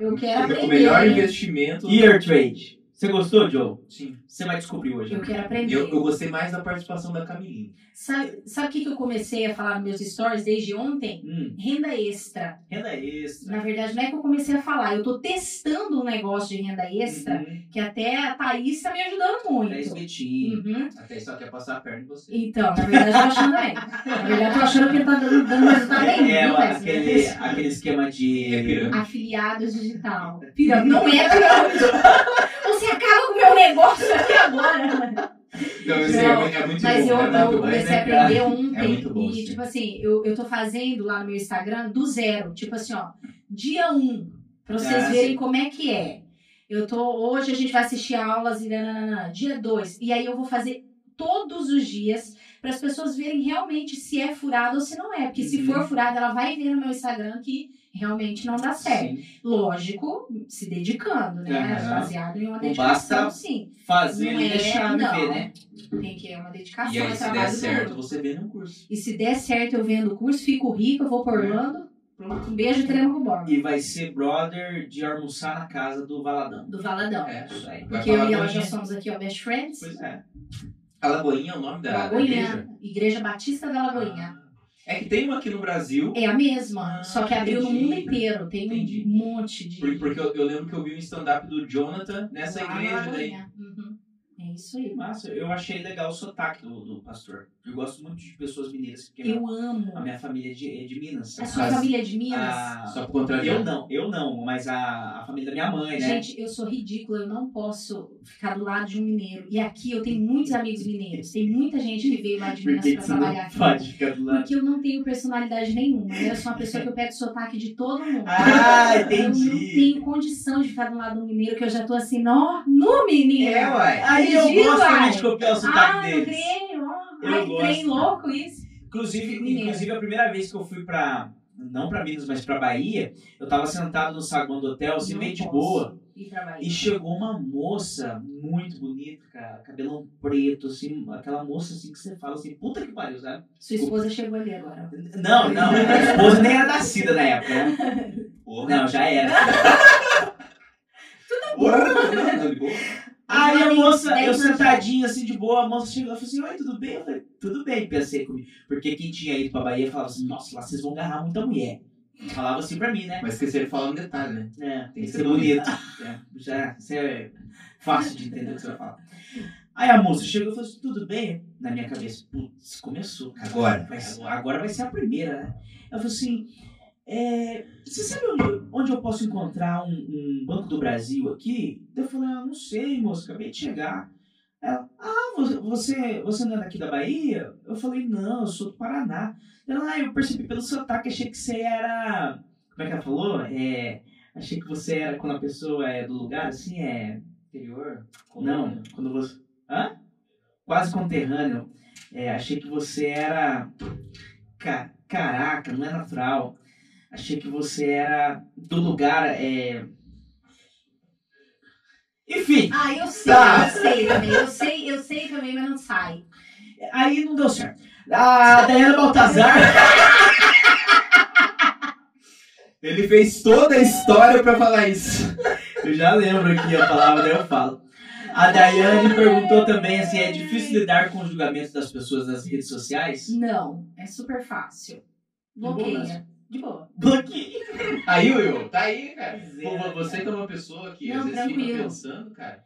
Eu quero aprender. O melhor investimento. Year Trade. Você gostou, Joe? Sim. Você vai descobrir hoje. Eu quero aprender. Eu, eu gostei mais da participação da Camilinha. Sabe sabe o que, que eu comecei a falar nos meus stories desde ontem? Hum, Renda extra. renda extra. Na verdade, não é que eu comecei a falar, eu tô testando um negócio de renda extra Uhum. que até a Thaís tá me ajudando muito. 10 betinho. Uhum. Até só quer passar a perna em você. Então, na verdade, eu tô achando bem. Na verdade, eu tô achando que ele tá dando, dando resultado bem. É, Wesley? aquele, aquele esquema de. É. Afiliados digital. Pirâmide. Não é pirâmide. Você acaba com o meu negócio aqui agora. Então, assim, Não, é, é muito Mas bom. eu, é eu comecei a cara? aprender ontem. É bom, e, tipo assim, eu, eu tô fazendo lá no meu Instagram do zero. Tipo assim, ó, dia 1, um, pra vocês Ah, verem sim. como é que é. Eu tô. Hoje a gente vai assistir aulas e nananana, dia 2. E aí eu vou fazer todos os dias para as pessoas verem realmente se é furado ou se não é. Porque se Uhum. for furado, ela vai ver no meu Instagram que realmente não dá certo. Sim. Lógico, se dedicando, né? Aham. Baseado em uma dedicação, basta sim. Fazer Não e é, deixar não. viver, né? Tem que é uma dedicação, E aí, é se der certo, duro. você vê no curso. E se der certo, eu vendo o curso, fico rico, eu vou por Orlando. Pronto, um beijo, Trema Borba. E vai ser brother de almoçar na casa do Valadão. Do Valadão. É. Isso aí. Porque eu e ela com já somos aqui, ó, best friends. Pois é. A Lagoinha é o nome da Lagoinha, igreja? igreja. Batista da Lagoinha. É que tem uma aqui no Brasil. É a mesma, Ah, só que abriu no entendi. mundo inteiro. Tem Entendi. um monte de. por- Porque eu, eu lembro que eu vi um stand-up do Jonathan nessa Lá na igreja daí. Uhum. É isso Que aí. massa. Eu achei legal o sotaque do, do pastor. Eu gosto muito de pessoas mineiras, porque Eu amo. a minha família é de, é de Minas. A sua família é de Minas? A- Só por contrariar. Eu não, eu não, mas a, a família da minha mãe, né? Gente, eu sou ridícula, eu não posso ficar do lado de um mineiro. E aqui eu tenho muitos amigos mineiros. Tem muita gente que veio lá de Minas pra trabalhar aqui. pode ficar do lado? Porque eu não tenho personalidade nenhuma. Eu sou uma pessoa que eu pego sotaque de todo mundo. Ah, Eu não entendi. tenho condição de ficar do lado do mineiro, que eu já tô assim, nó, no menino. É, uai. Aí eu Entendi, gosto também de copiar o sotaque Ah, não deles. creio, ó. Eu Ai, que trem louco isso. Inclusive, inclusive, a primeira vez que eu fui pra. Não pra Minas, mas pra Bahia, eu tava sentado no saguão do hotel, assim, Não meio de boa. E chegou uma moça muito bonita, cara, cabelão preto, assim, aquela moça assim que você fala assim, puta que pariu, sabe? Sua esposa chegou ali agora. Não, não, a esposa nem era nascida na época, né? Porra. Não, já era. Porra, não, não, de boa. Aí a moça, eu anos sentadinho assim de boa, a moça chegou e falou assim: Oi, tudo bem? Eu falei: Tudo bem, pensei comigo. Porque quem tinha ido pra Bahia falava assim: Nossa, lá vocês vão agarrar muita mulher. Falava assim pra mim, né? Mas esqueceram de falar um detalhe, né? É, tem que ser ser bonito. É, já, isso é fácil de entender o que você vai falar. Aí a moça chegou e falou assim: Tudo bem? Na minha cabeça, putz, começou. cara. Agora. Agora vai ser a primeira, né? Ela falou assim: é, Você sabe onde, onde eu posso encontrar um, um Banco do Brasil aqui? Eu falei: ah, Não sei, moça, acabei de chegar. Ela: Ah, você, você, não é daqui da Bahia? Eu falei: Não, eu sou do Paraná. Ela: Ah, eu percebi pelo sotaque, achei que você era. Como é que ela falou? É, achei que você era quando a pessoa é do lugar, assim, é. Interior? Não, quando você. Hã? Quase conterrâneo. É, achei que você era. Ca- Caraca, não é natural. Achei que você era do lugar. É... Enfim, Ah, eu sei, Tá. eu sei também. Eu sei, eu sei também, mas não sai. aí não deu certo. A Dayana Baltazar. Ele fez toda a história pra falar isso. Eu já lembro aqui a palavra, daí eu falo. A Daiane perguntou também assim: é difícil lidar com os julgamentos das pessoas nas redes sociais? Não, é super fácil. Bloqueia. De boa. Bloqueio. Aí, Will, tá aí, cara. É, Pô, cara. você que é uma pessoa que Não, às vezes fica tranquilo. pensando, cara.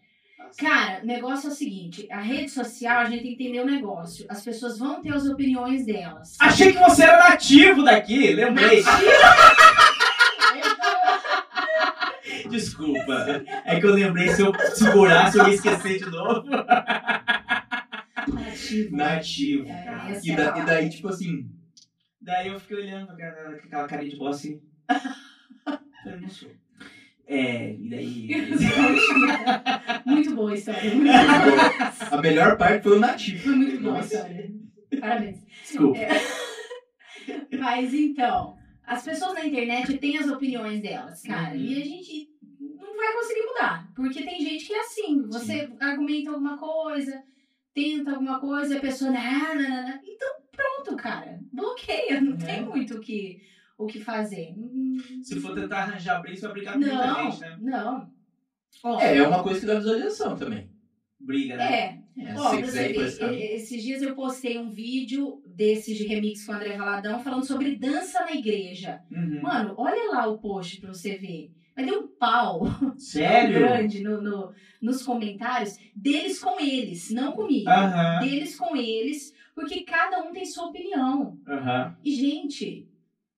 Cara, o negócio é o seguinte: a rede social, a gente tem que entender o negócio. As pessoas vão ter as opiniões delas. Achei que você era nativo daqui, lembrei. Desculpa. É que eu lembrei, se eu segurasse, eu ia esquecer de novo. Nativo. Nativo. É, E, é da- e palavra. daí, tipo assim, Daí eu fiquei olhando pra aquela, aquela carinha de bosta assim. Eu não sou. É, e daí. Muito boa a história. a melhor parte foi o nativo. Foi muito boa a história. Parabéns. Desculpa. Mas então, as pessoas na internet têm as opiniões delas, cara. Uhum. E a gente não vai conseguir mudar. Porque tem gente que é assim. Você argumenta alguma coisa, tenta alguma coisa e a pessoa. Nah, nah, nah, nah. Então, pronto, cara. Bloqueia. Não tem É. muito o que, o que fazer. Se for tentar arranjar briga, você vai brigar com muita Não, gente, né? não. Ó, É, é uma coisa que dá visualização também. Briga, né? é, É, Ó, se pra quiser você ver, esses dias eu postei um vídeo desses de remix com o André Valadão falando sobre dança na igreja. Uhum. Mano, olha lá o post pra você ver. Mas deu um pau Sério? grande no, no- nos comentários deles com eles, não comigo. Aham. Deles com eles, porque cada um tem sua opinião. Aham. E, gente,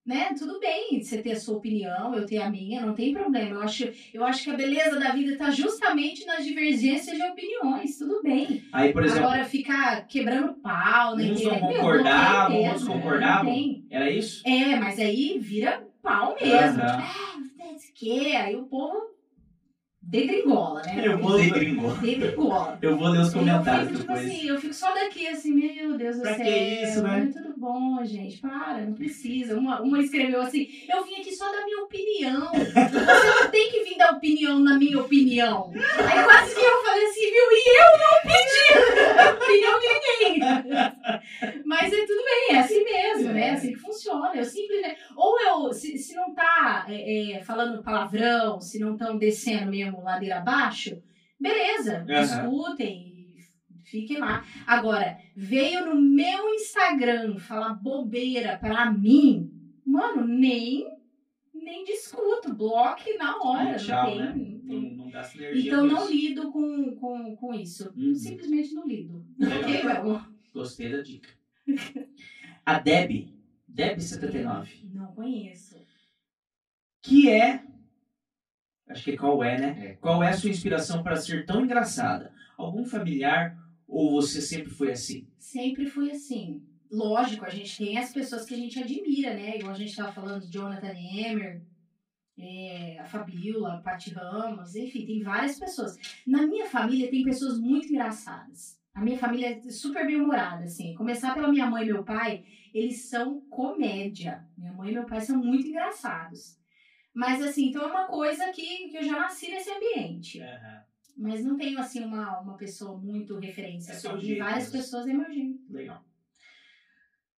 né, tudo bem você ter a sua opinião, eu ter a minha, não tem problema. Eu acho, eu acho que a beleza da vida tá justamente nas divergências de opiniões, tudo bem. Aí, por exemplo, Agora, ficar quebrando pau na Uns não concordavam, outros concordavam. era isso? É, mas aí vira pau mesmo. Aham. Tipo, que? Aí o povo degringola, né? Eu vou- Degringou. Degringola. Eu vou ler os Eu comentários fico, tipo depois. assim, eu fico só daqui, assim, meu Deus do Pra céu. que isso, né? Tudo bom, gente, para, não precisa. Uma, uma escreveu assim, eu vim aqui só dar minha opinião. Você não tem que vir dar opinião na minha opinião. Aí quase que eu falei assim, viu, e eu não pedi opinião de ninguém. Mas é tudo bem, é assim mesmo, né? É assim que funciona. Eu simplesmente. Ou eu, se, se não tá é, é, falando palavrão, se não estão descendo mesmo ladeira abaixo, beleza, discutem, fiquem lá. Agora, veio no meu Instagram falar bobeira pra mim, mano, nem, nem discuto, bloque na hora. E tchau, não né? tem. não Não, tem. não gasta energia Então não isso. lido com, com, com isso. Uhum. Simplesmente não lido. Legal. Ok, meu amor? Gostei da dica. A Deb, Deb79, Não conheço. que é. Acho que é qual é, né? É. Qual é a sua inspiração para ser tão engraçada? Algum familiar ou você sempre foi assim? Sempre fui assim. Lógico, a gente tem as pessoas que a gente admira, né? Igual a gente tava falando de Jonathan Emmer, é, a Fabiola, a Paty Ramos, enfim, tem várias pessoas. Na minha família tem pessoas muito engraçadas. A minha família é super bem-humorada, assim. Começar pela minha mãe e meu pai, eles são comédia. Minha mãe e meu pai são muito engraçados. Mas, assim, então é uma coisa que, que eu já nasci nesse ambiente. Mas não tenho, assim, uma, uma pessoa muito referência. É só. De várias pessoas é meu jeito. Legal.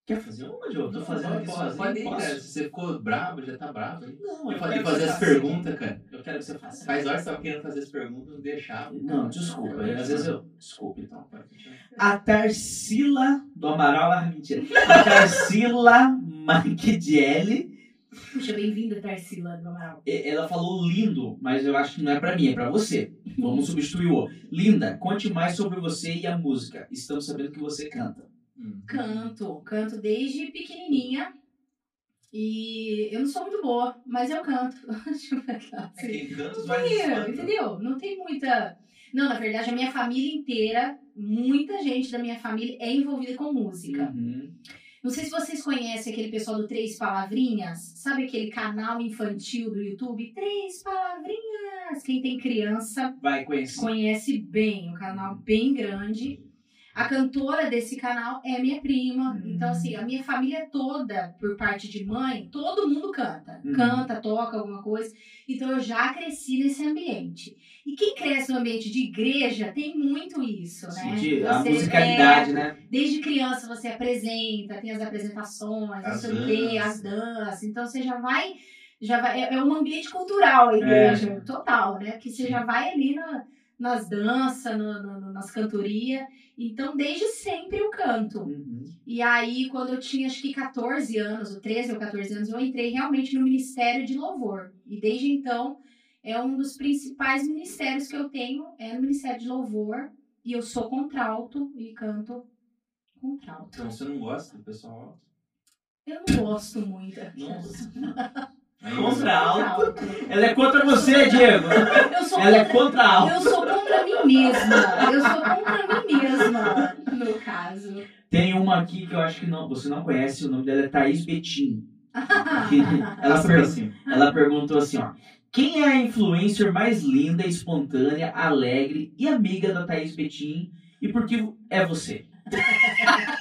Quer fazer uma, Diogo? Tô fazendo aqui pode, sozinho. pode ir, posso? cara. Se você ficou bravo, já tá bravo. hein? Não, Eu eu falei fazer faça. perguntas, cara. Eu quero que você faça. Faz horas que você tava querendo fazer as perguntas, não deixava. Não, desculpa. Às vezes eu. Desculpa, então. A Tarsila do Amaral. Ah, mentira. A Tarsila Manchidielli. Puxa, bem-vinda, Tarsila do Amaral. Ela falou lindo, mas eu acho que não é pra mim, é pra você. Vamos substituir o. Linda, conte mais sobre você e a música. Estamos sabendo que você canta. Hum. Canto, canto desde pequenininha. E eu não sou muito boa, mas eu canto. É, vários tem, cantos. entendeu? Não tem muita. Não, na verdade, a minha família inteira, muita gente da minha família é envolvida com música. Uhum. Não sei se vocês conhecem aquele pessoal do Três Palavrinhas. Sabe aquele canal infantil do YouTube? Três Palavrinhas! Quem tem criança Vai conhecer. conhece bem, um canal bem grande. A cantora desse canal é minha prima. Hum. Então, assim, a minha família toda, por parte de mãe, todo mundo canta. Uhum. Canta, toca alguma coisa. Então, eu já cresci nesse ambiente. E quem cresce no ambiente de igreja tem muito isso, né? Sentir a musicalidade, é, né? Desde criança você apresenta, tem as apresentações, não As sei o quê, as danças. Então você já vai já vai, é, é um ambiente cultural a igreja, total, né? Que você já vai ali na, nas danças, no, no, nas cantorias. Então, desde sempre eu canto. Uhum. E aí, quando eu tinha acho que 14 anos, ou 13 ou 14 anos, eu entrei realmente no Ministério de Louvor. E desde então, é um dos principais ministérios que eu tenho, é no Ministério de Louvor. E eu sou contralto e canto contralto. Então você não gosta do pessoal alto? Eu não gosto muito. Nossa. Contra alto. Ela é contra você, Diego. Eu sou Ela é contra alto. Eu sou contra mim mesma. Eu sou contra mim mesma, no caso. Tem uma aqui que eu acho que não, você não conhece, o nome dela é Thaís Betim. ela, per- ela perguntou assim, ó. Quem é a influencer mais linda, espontânea, alegre e amiga da Thaís Betim? E por que é você?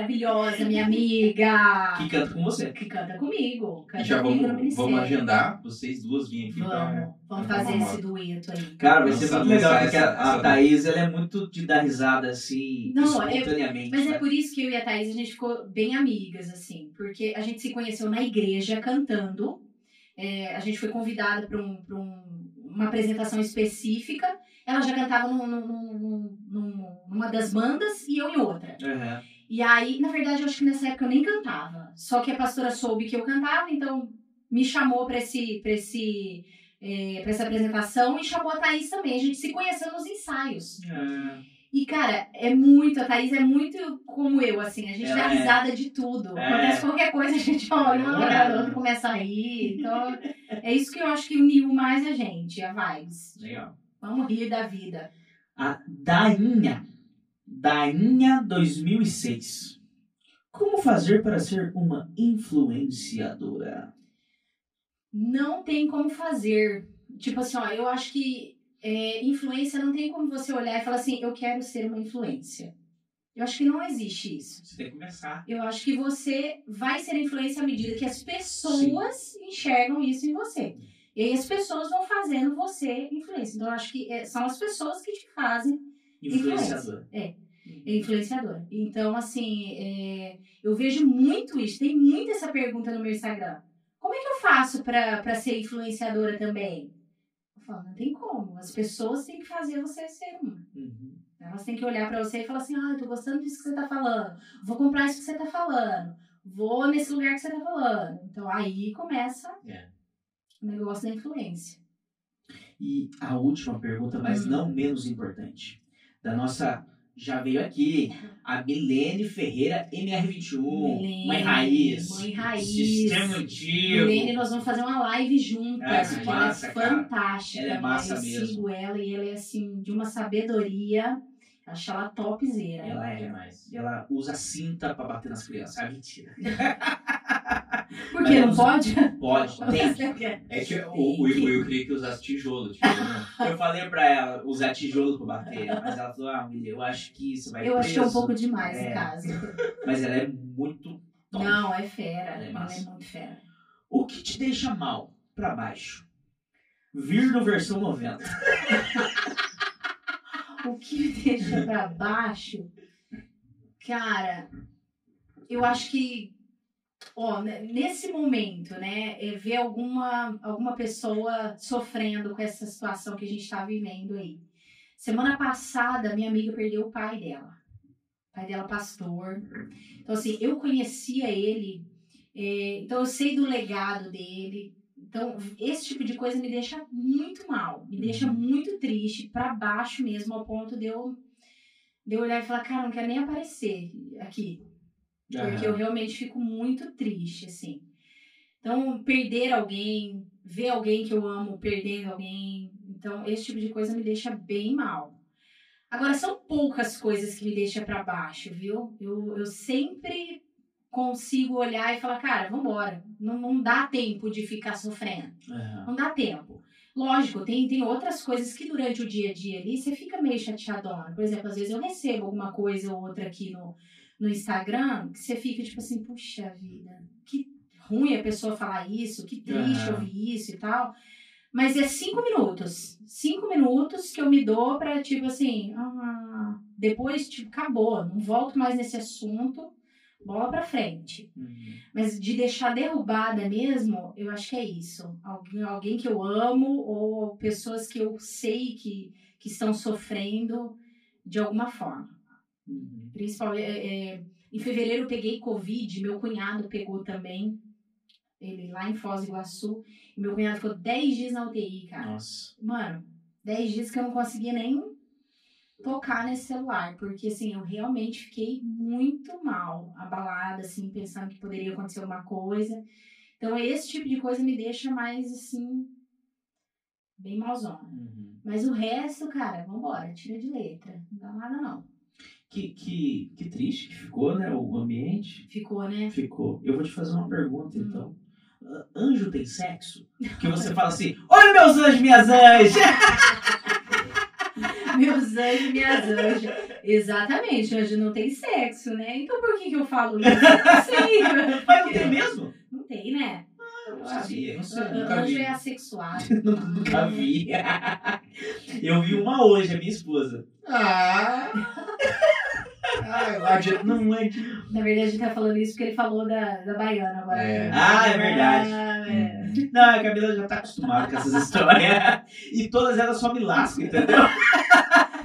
Maravilhosa, minha amiga. Que canta com você. Que canta comigo. Canta E já comigo vamos, vamos agendar vocês duas virem aqui pra. Vamos, vamos pra fazer esse dueto aí. Cara, vai ser muito legal, porque essa- a, a essa- Thaís ela é muito de dar risada assim, Não, espontaneamente. Mas é né? por isso que eu e a Thaís, a gente ficou bem amigas, assim. Porque a gente se conheceu na igreja cantando. É, a gente foi convidada para um, pra um- uma apresentação específica. Ela já cantava num- num- num- num- numa das bandas e eu em outra. Aham. E aí, na verdade, eu acho que nessa época eu nem cantava. Só que a pastora soube que eu cantava, então me chamou para esse, pra esse, é, pra essa apresentação e chamou a Thaís também. A gente se conheceu nos ensaios. Ah, E, cara, é muito, a Thaís é muito como eu, assim, a gente Ela dá é- risada de tudo. É. Acontece qualquer coisa, a gente olha uma É. da outra começa a rir. Então, é isso que eu acho que uniu mais a gente, a vibes. legal. Vamos rir da vida. A Dainha. Dainha 2006. Como fazer para ser uma influenciadora? Não tem como fazer. Tipo assim, ó, eu acho que é, influência não tem como você olhar e falar assim, eu quero ser uma influência. Eu acho que não existe isso. Você tem que começar. Eu acho que você vai ser influência à medida que as pessoas enxergam isso em você. E aí as pessoas vão fazendo você influência. Então eu acho que é, são as pessoas que te fazem Influenciadora. é influenciadora. Então, assim, é, eu vejo muito isso. Tem muito essa pergunta no meu Instagram. Como é que eu faço pra ser influenciadora também? Eu falo, não tem como. As pessoas têm que fazer você ser uma. Uhum. Elas têm que olhar pra você e falar assim: ah, eu tô gostando disso que você tá falando. Vou comprar isso que você tá falando. Vou nesse lugar que você tá falando. Então aí começa É. o negócio da influência. E a última pergunta, mas Hum. não menos importante. Da nossa. Já veio aqui. A Milene Ferreira MR21. Milene, mãe Raiz. Mãe Raiz. Sistema antigo. Milene, nós vamos fazer uma live juntas. Porque que ela massa, é cara. fantástica. Ela é né? massa Eu mesmo. sigo ela e ela é assim, de uma sabedoria. Acho ela topzera. Ela é. demais. Ela usa cinta pra bater nas crianças. Ah, mentira. Por Mas que? ela Não pode? Pode, tem. É que o, o, eu queria que usasse tijolo. não. Eu falei pra ela usar tijolo pra bater, mas ela falou, ah, William, eu acho que isso vai Eu acho que é um preso. pouco demais, É. no caso. Mas ela é muito top. Não, é fera. Ela é Ela é muito fera. O que te deixa mal pra baixo? Vir no versão 90. O que me deixa pra baixo, cara, eu acho que, ó, né, nesse momento, né, é ver alguma, alguma pessoa sofrendo com essa situação que a gente tá vivendo aí. Semana passada, minha amiga perdeu o pai dela. O pai dela, pastor. Então, assim, eu conhecia ele, é, então eu sei do legado dele. Então, esse tipo de coisa me deixa muito mal, me deixa muito triste, pra baixo mesmo, ao ponto de eu, de eu olhar e falar, cara, não quero nem aparecer aqui. Porque eu realmente fico muito triste, assim. Então, perder alguém, ver alguém que eu amo perdendo alguém, então, esse tipo de coisa me deixa bem mal. Agora, são poucas coisas que me deixam pra baixo, viu? Eu, eu sempre consigo olhar e falar, cara, vambora. Não, não dá tempo de ficar sofrendo. Aham. Não dá tempo. Lógico, tem, tem outras coisas que durante o dia a dia ali você fica meio chateadona. Por exemplo, às vezes eu recebo alguma coisa ou outra aqui no, no Instagram que você fica tipo assim, puxa vida, que ruim a pessoa falar isso, que triste Aham. ouvir isso e tal. Mas é cinco minutos. Cinco minutos que eu me dou pra, tipo assim, ah, depois, tipo, acabou. Não volto mais nesse assunto. bola pra frente. Uhum. Mas de deixar derrubada mesmo, eu acho que é isso. Alguém, alguém que eu amo ou pessoas que eu sei que, que estão sofrendo de alguma forma. Uhum. Principalmente, é, é, em fevereiro eu peguei Covid, meu cunhado pegou também, ele lá em Foz do Iguaçu. E meu cunhado ficou 10 dias na UTI, cara. Nossa. Mano, 10 dias que eu não conseguia nem tocar nesse celular, porque assim, eu realmente fiquei muito mal, abalada, assim, pensando que poderia acontecer alguma coisa. Então, esse tipo de coisa me deixa mais, assim, bem malzona. Uhum. Mas o resto, cara, vambora, tira de letra. Não dá nada, não. Que, que, que triste que ficou, né? O ambiente. Ficou, né? Ficou. Eu vou te fazer uma pergunta, Hum. então. Ah, Anjo tem sexo? Que você fala assim: Oi, meus anjos, minhas anjas! Meus anjos, minhas anjas. Exatamente, anjo não tem sexo, né? Então por que, que eu falo isso? Não sei. Mas não tem mesmo? Não tem, né? Eu não sabia. Não sei, An- nunca Anjo é assexuado. Nunca vi. Eu vi uma hoje, a minha esposa. Ah! Ai, de... Não é de... Na verdade, a gente tá falando isso porque ele falou da, da baiana agora. É. Ah, é verdade. Ah, é. Não, a Camila já tá acostumada com essas histórias. E todas elas só me lascam, entendeu?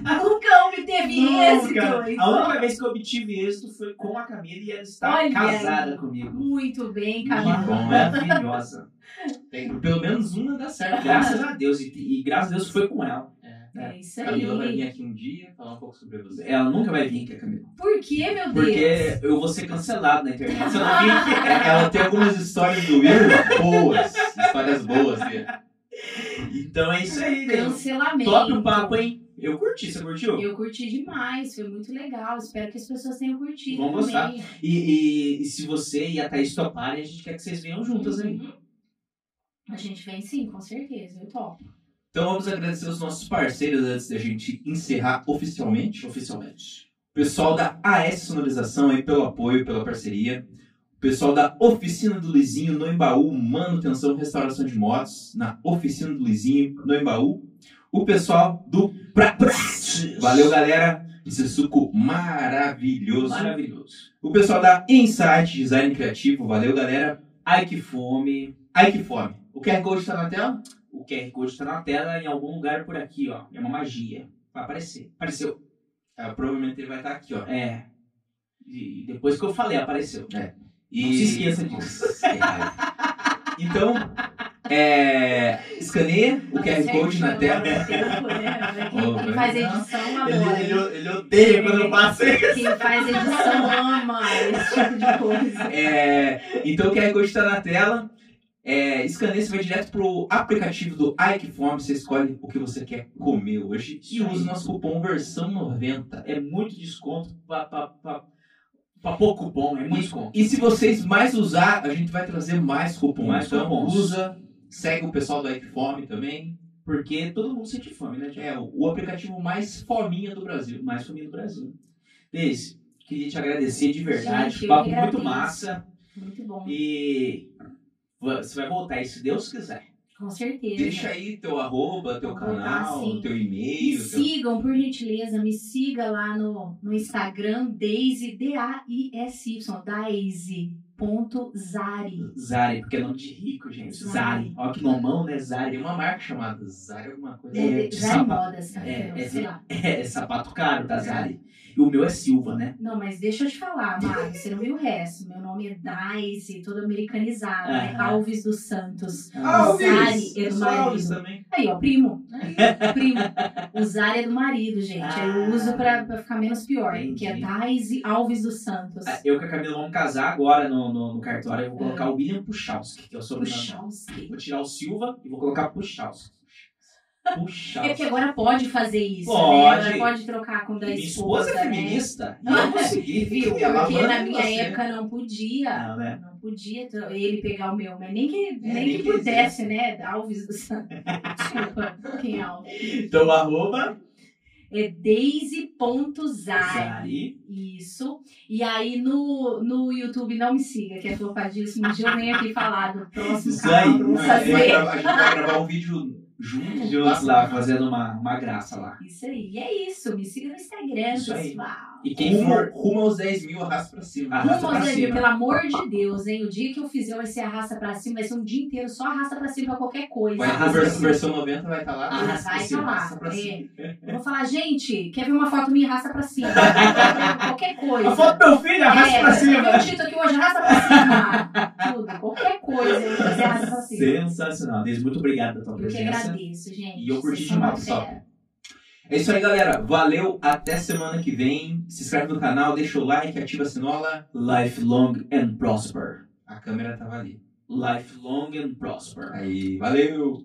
Nunca obteve êxito. Então. A única vez que eu obtive êxito foi com a Camila e ela está Olha casada comigo. Muito bem, Que Camila. bom, né? Maravilhosa. Tem, pelo menos uma dá certo. Graças a Deus. E, e graças a Deus foi com ela. É isso A Camila vai vir aí. aqui um dia falar um pouco sobre você. Ela nunca vai vir aqui, a Camila. Por que, meu Deus? Porque eu vou ser cancelado na internet. Se eu não vir aqui. Ela tem algumas histórias do Will boas. Histórias boas dele. Então é isso aí, né? Cancelamento. Top o papo, hein? Eu curti, você curtiu? Eu curti demais, foi muito legal. Espero que as pessoas tenham curtido Vão gostar. E, e- e se você e a Thaís toparem, a gente quer que vocês venham juntas aí. Uhum. A gente vem sim, com certeza. Eu topo. Então vamos agradecer os nossos parceiros antes da gente encerrar oficialmente. Oficialmente. O pessoal da AS Sonorização aí pelo apoio, pela parceria. O pessoal da Oficina do Luizinho no Embaú, manutenção e restauração de motos na Oficina do Luizinho no Embaú. O pessoal do Prates. Valeu, galera. Esse suco maravilhoso. Maravilhoso. O pessoal da Insight Design Criativo. Valeu, galera. Ai que fome. Ai, que fome. O QR Code tá na tela? O QR Code está na tela em algum lugar por aqui, ó. É uma magia. Vai aparecer. Apareceu. Ah, provavelmente ele vai estar aqui, ó. É. E depois que eu falei, apareceu. E... Não se esqueça disso. Nossa, que raiva. Então, é... escaneia o QR Code na tela. Né? Quem faz edição adora. ele odeia quando eu faço isso. Quem faz edição ama esse tipo de coisa. É, então o QR Code está na tela. É, escaneia, você vai direto pro aplicativo do Ikeform, você escolhe o que você quer comer hoje e usa o nosso cupom versão 90. É muito desconto pra, pouco bom. É muito desconto. E se vocês mais usar, a gente vai trazer mais cupons. Mais então cupons. usa, segue o pessoal do Ikeform também. Porque todo mundo sente fome, né, Tiago? É o, o aplicativo mais fominha do Brasil. mais família do Brasil. Deise, queria te agradecer de verdade. Gente, Papo muito massa. Muito bom. E você vai voltar aí, se Deus quiser. Com certeza. Deixa aí teu arroba, teu Vou canal, sim. teu Me e-mail. Teu... sigam, por gentileza, me siga lá no, no Instagram, Daisy, D-A-I-S-Y, Daisy.zari. Zari, porque é nome de rico, gente. Zari. Zari. Olha que nomão, né? Tem Zari. uma marca chamada Zara alguma coisa. É, É, de Zari sapato. Modas, cara. É, é, sei lá. É, sapato caro da Zari. E o meu é Silva, né? Não, mas deixa eu te falar, Mário, você não viu o resto. Meu nome é Daisy, toda americanizada, né? Aham. Alves dos Santos. Alves! Zari é Eu Alves também. Aí, ó, primo. Primo. O Zari é do marido, gente. Aí eu Ah. uso pra, pra ficar menos pior. Entendi. Que é Daisy Alves dos Santos. Ah, Eu e a Camila vamos casar agora no, no, no cartório. Eu vou É. colocar o William Puchalski, que é o sobrenome. Puchalski. Vou tirar o Silva e vou colocar Puchalski. É Puchalski. porque agora pode fazer isso, Pode. né? Agora pode trocar com da Minha esposa, esposa é né? feminista. E eu consegui. Viu? Porque na minha você. época não podia. Não, né? Podia ele pegar o meu, mas nem que, nem É, nem que que pudesse, né? Alves do Santos. Desculpa, quem é Alves? Então, arroba É Daisy.zari. Zari. Isso. E aí no, no YouTube não me siga, que é flopadíssimo. Um dia eu venho aqui falar do próximo Isso aí. canal vou A gente, vai gravar, um vídeo juntos, lá, fazendo uma, uma graça lá. Isso aí. E é isso. Me siga no Instagram, Isso aí. E quem rumo, for. rumo aos 10 mil, arrasta pra cima. Arrasta Rumo aos 10 mil, pelo amor de Deus, hein? O dia que eu fizer vai ser arrasta pra cima, vai ser um dia inteiro só arrasta pra cima pra qualquer coisa. Vai, Arrasta a vers- pra cima. versão 90 vai estar lá. Ah, Arrasta vai cima, falar. arrasta pra cima. É. Eu vou falar, gente, quer ver uma foto minha? Arrasta pra cima. qualquer coisa. A foto do meu filho, arrasta é, pra cima. Meu título aqui hoje, arrasta pra cima. Tudo, qualquer coisa, eu fazer arrasta pra cima. Sensacional. Deise, muito obrigado pela tua Eu que presença. agradeço, gente. E eu curti demais, fera. É isso aí, galera. Valeu. Até semana que vem. Se inscreve no canal, deixa o like, ativa a sinola. Life long and prosper. A câmera tava ali. Life long and prosper. Aí, valeu.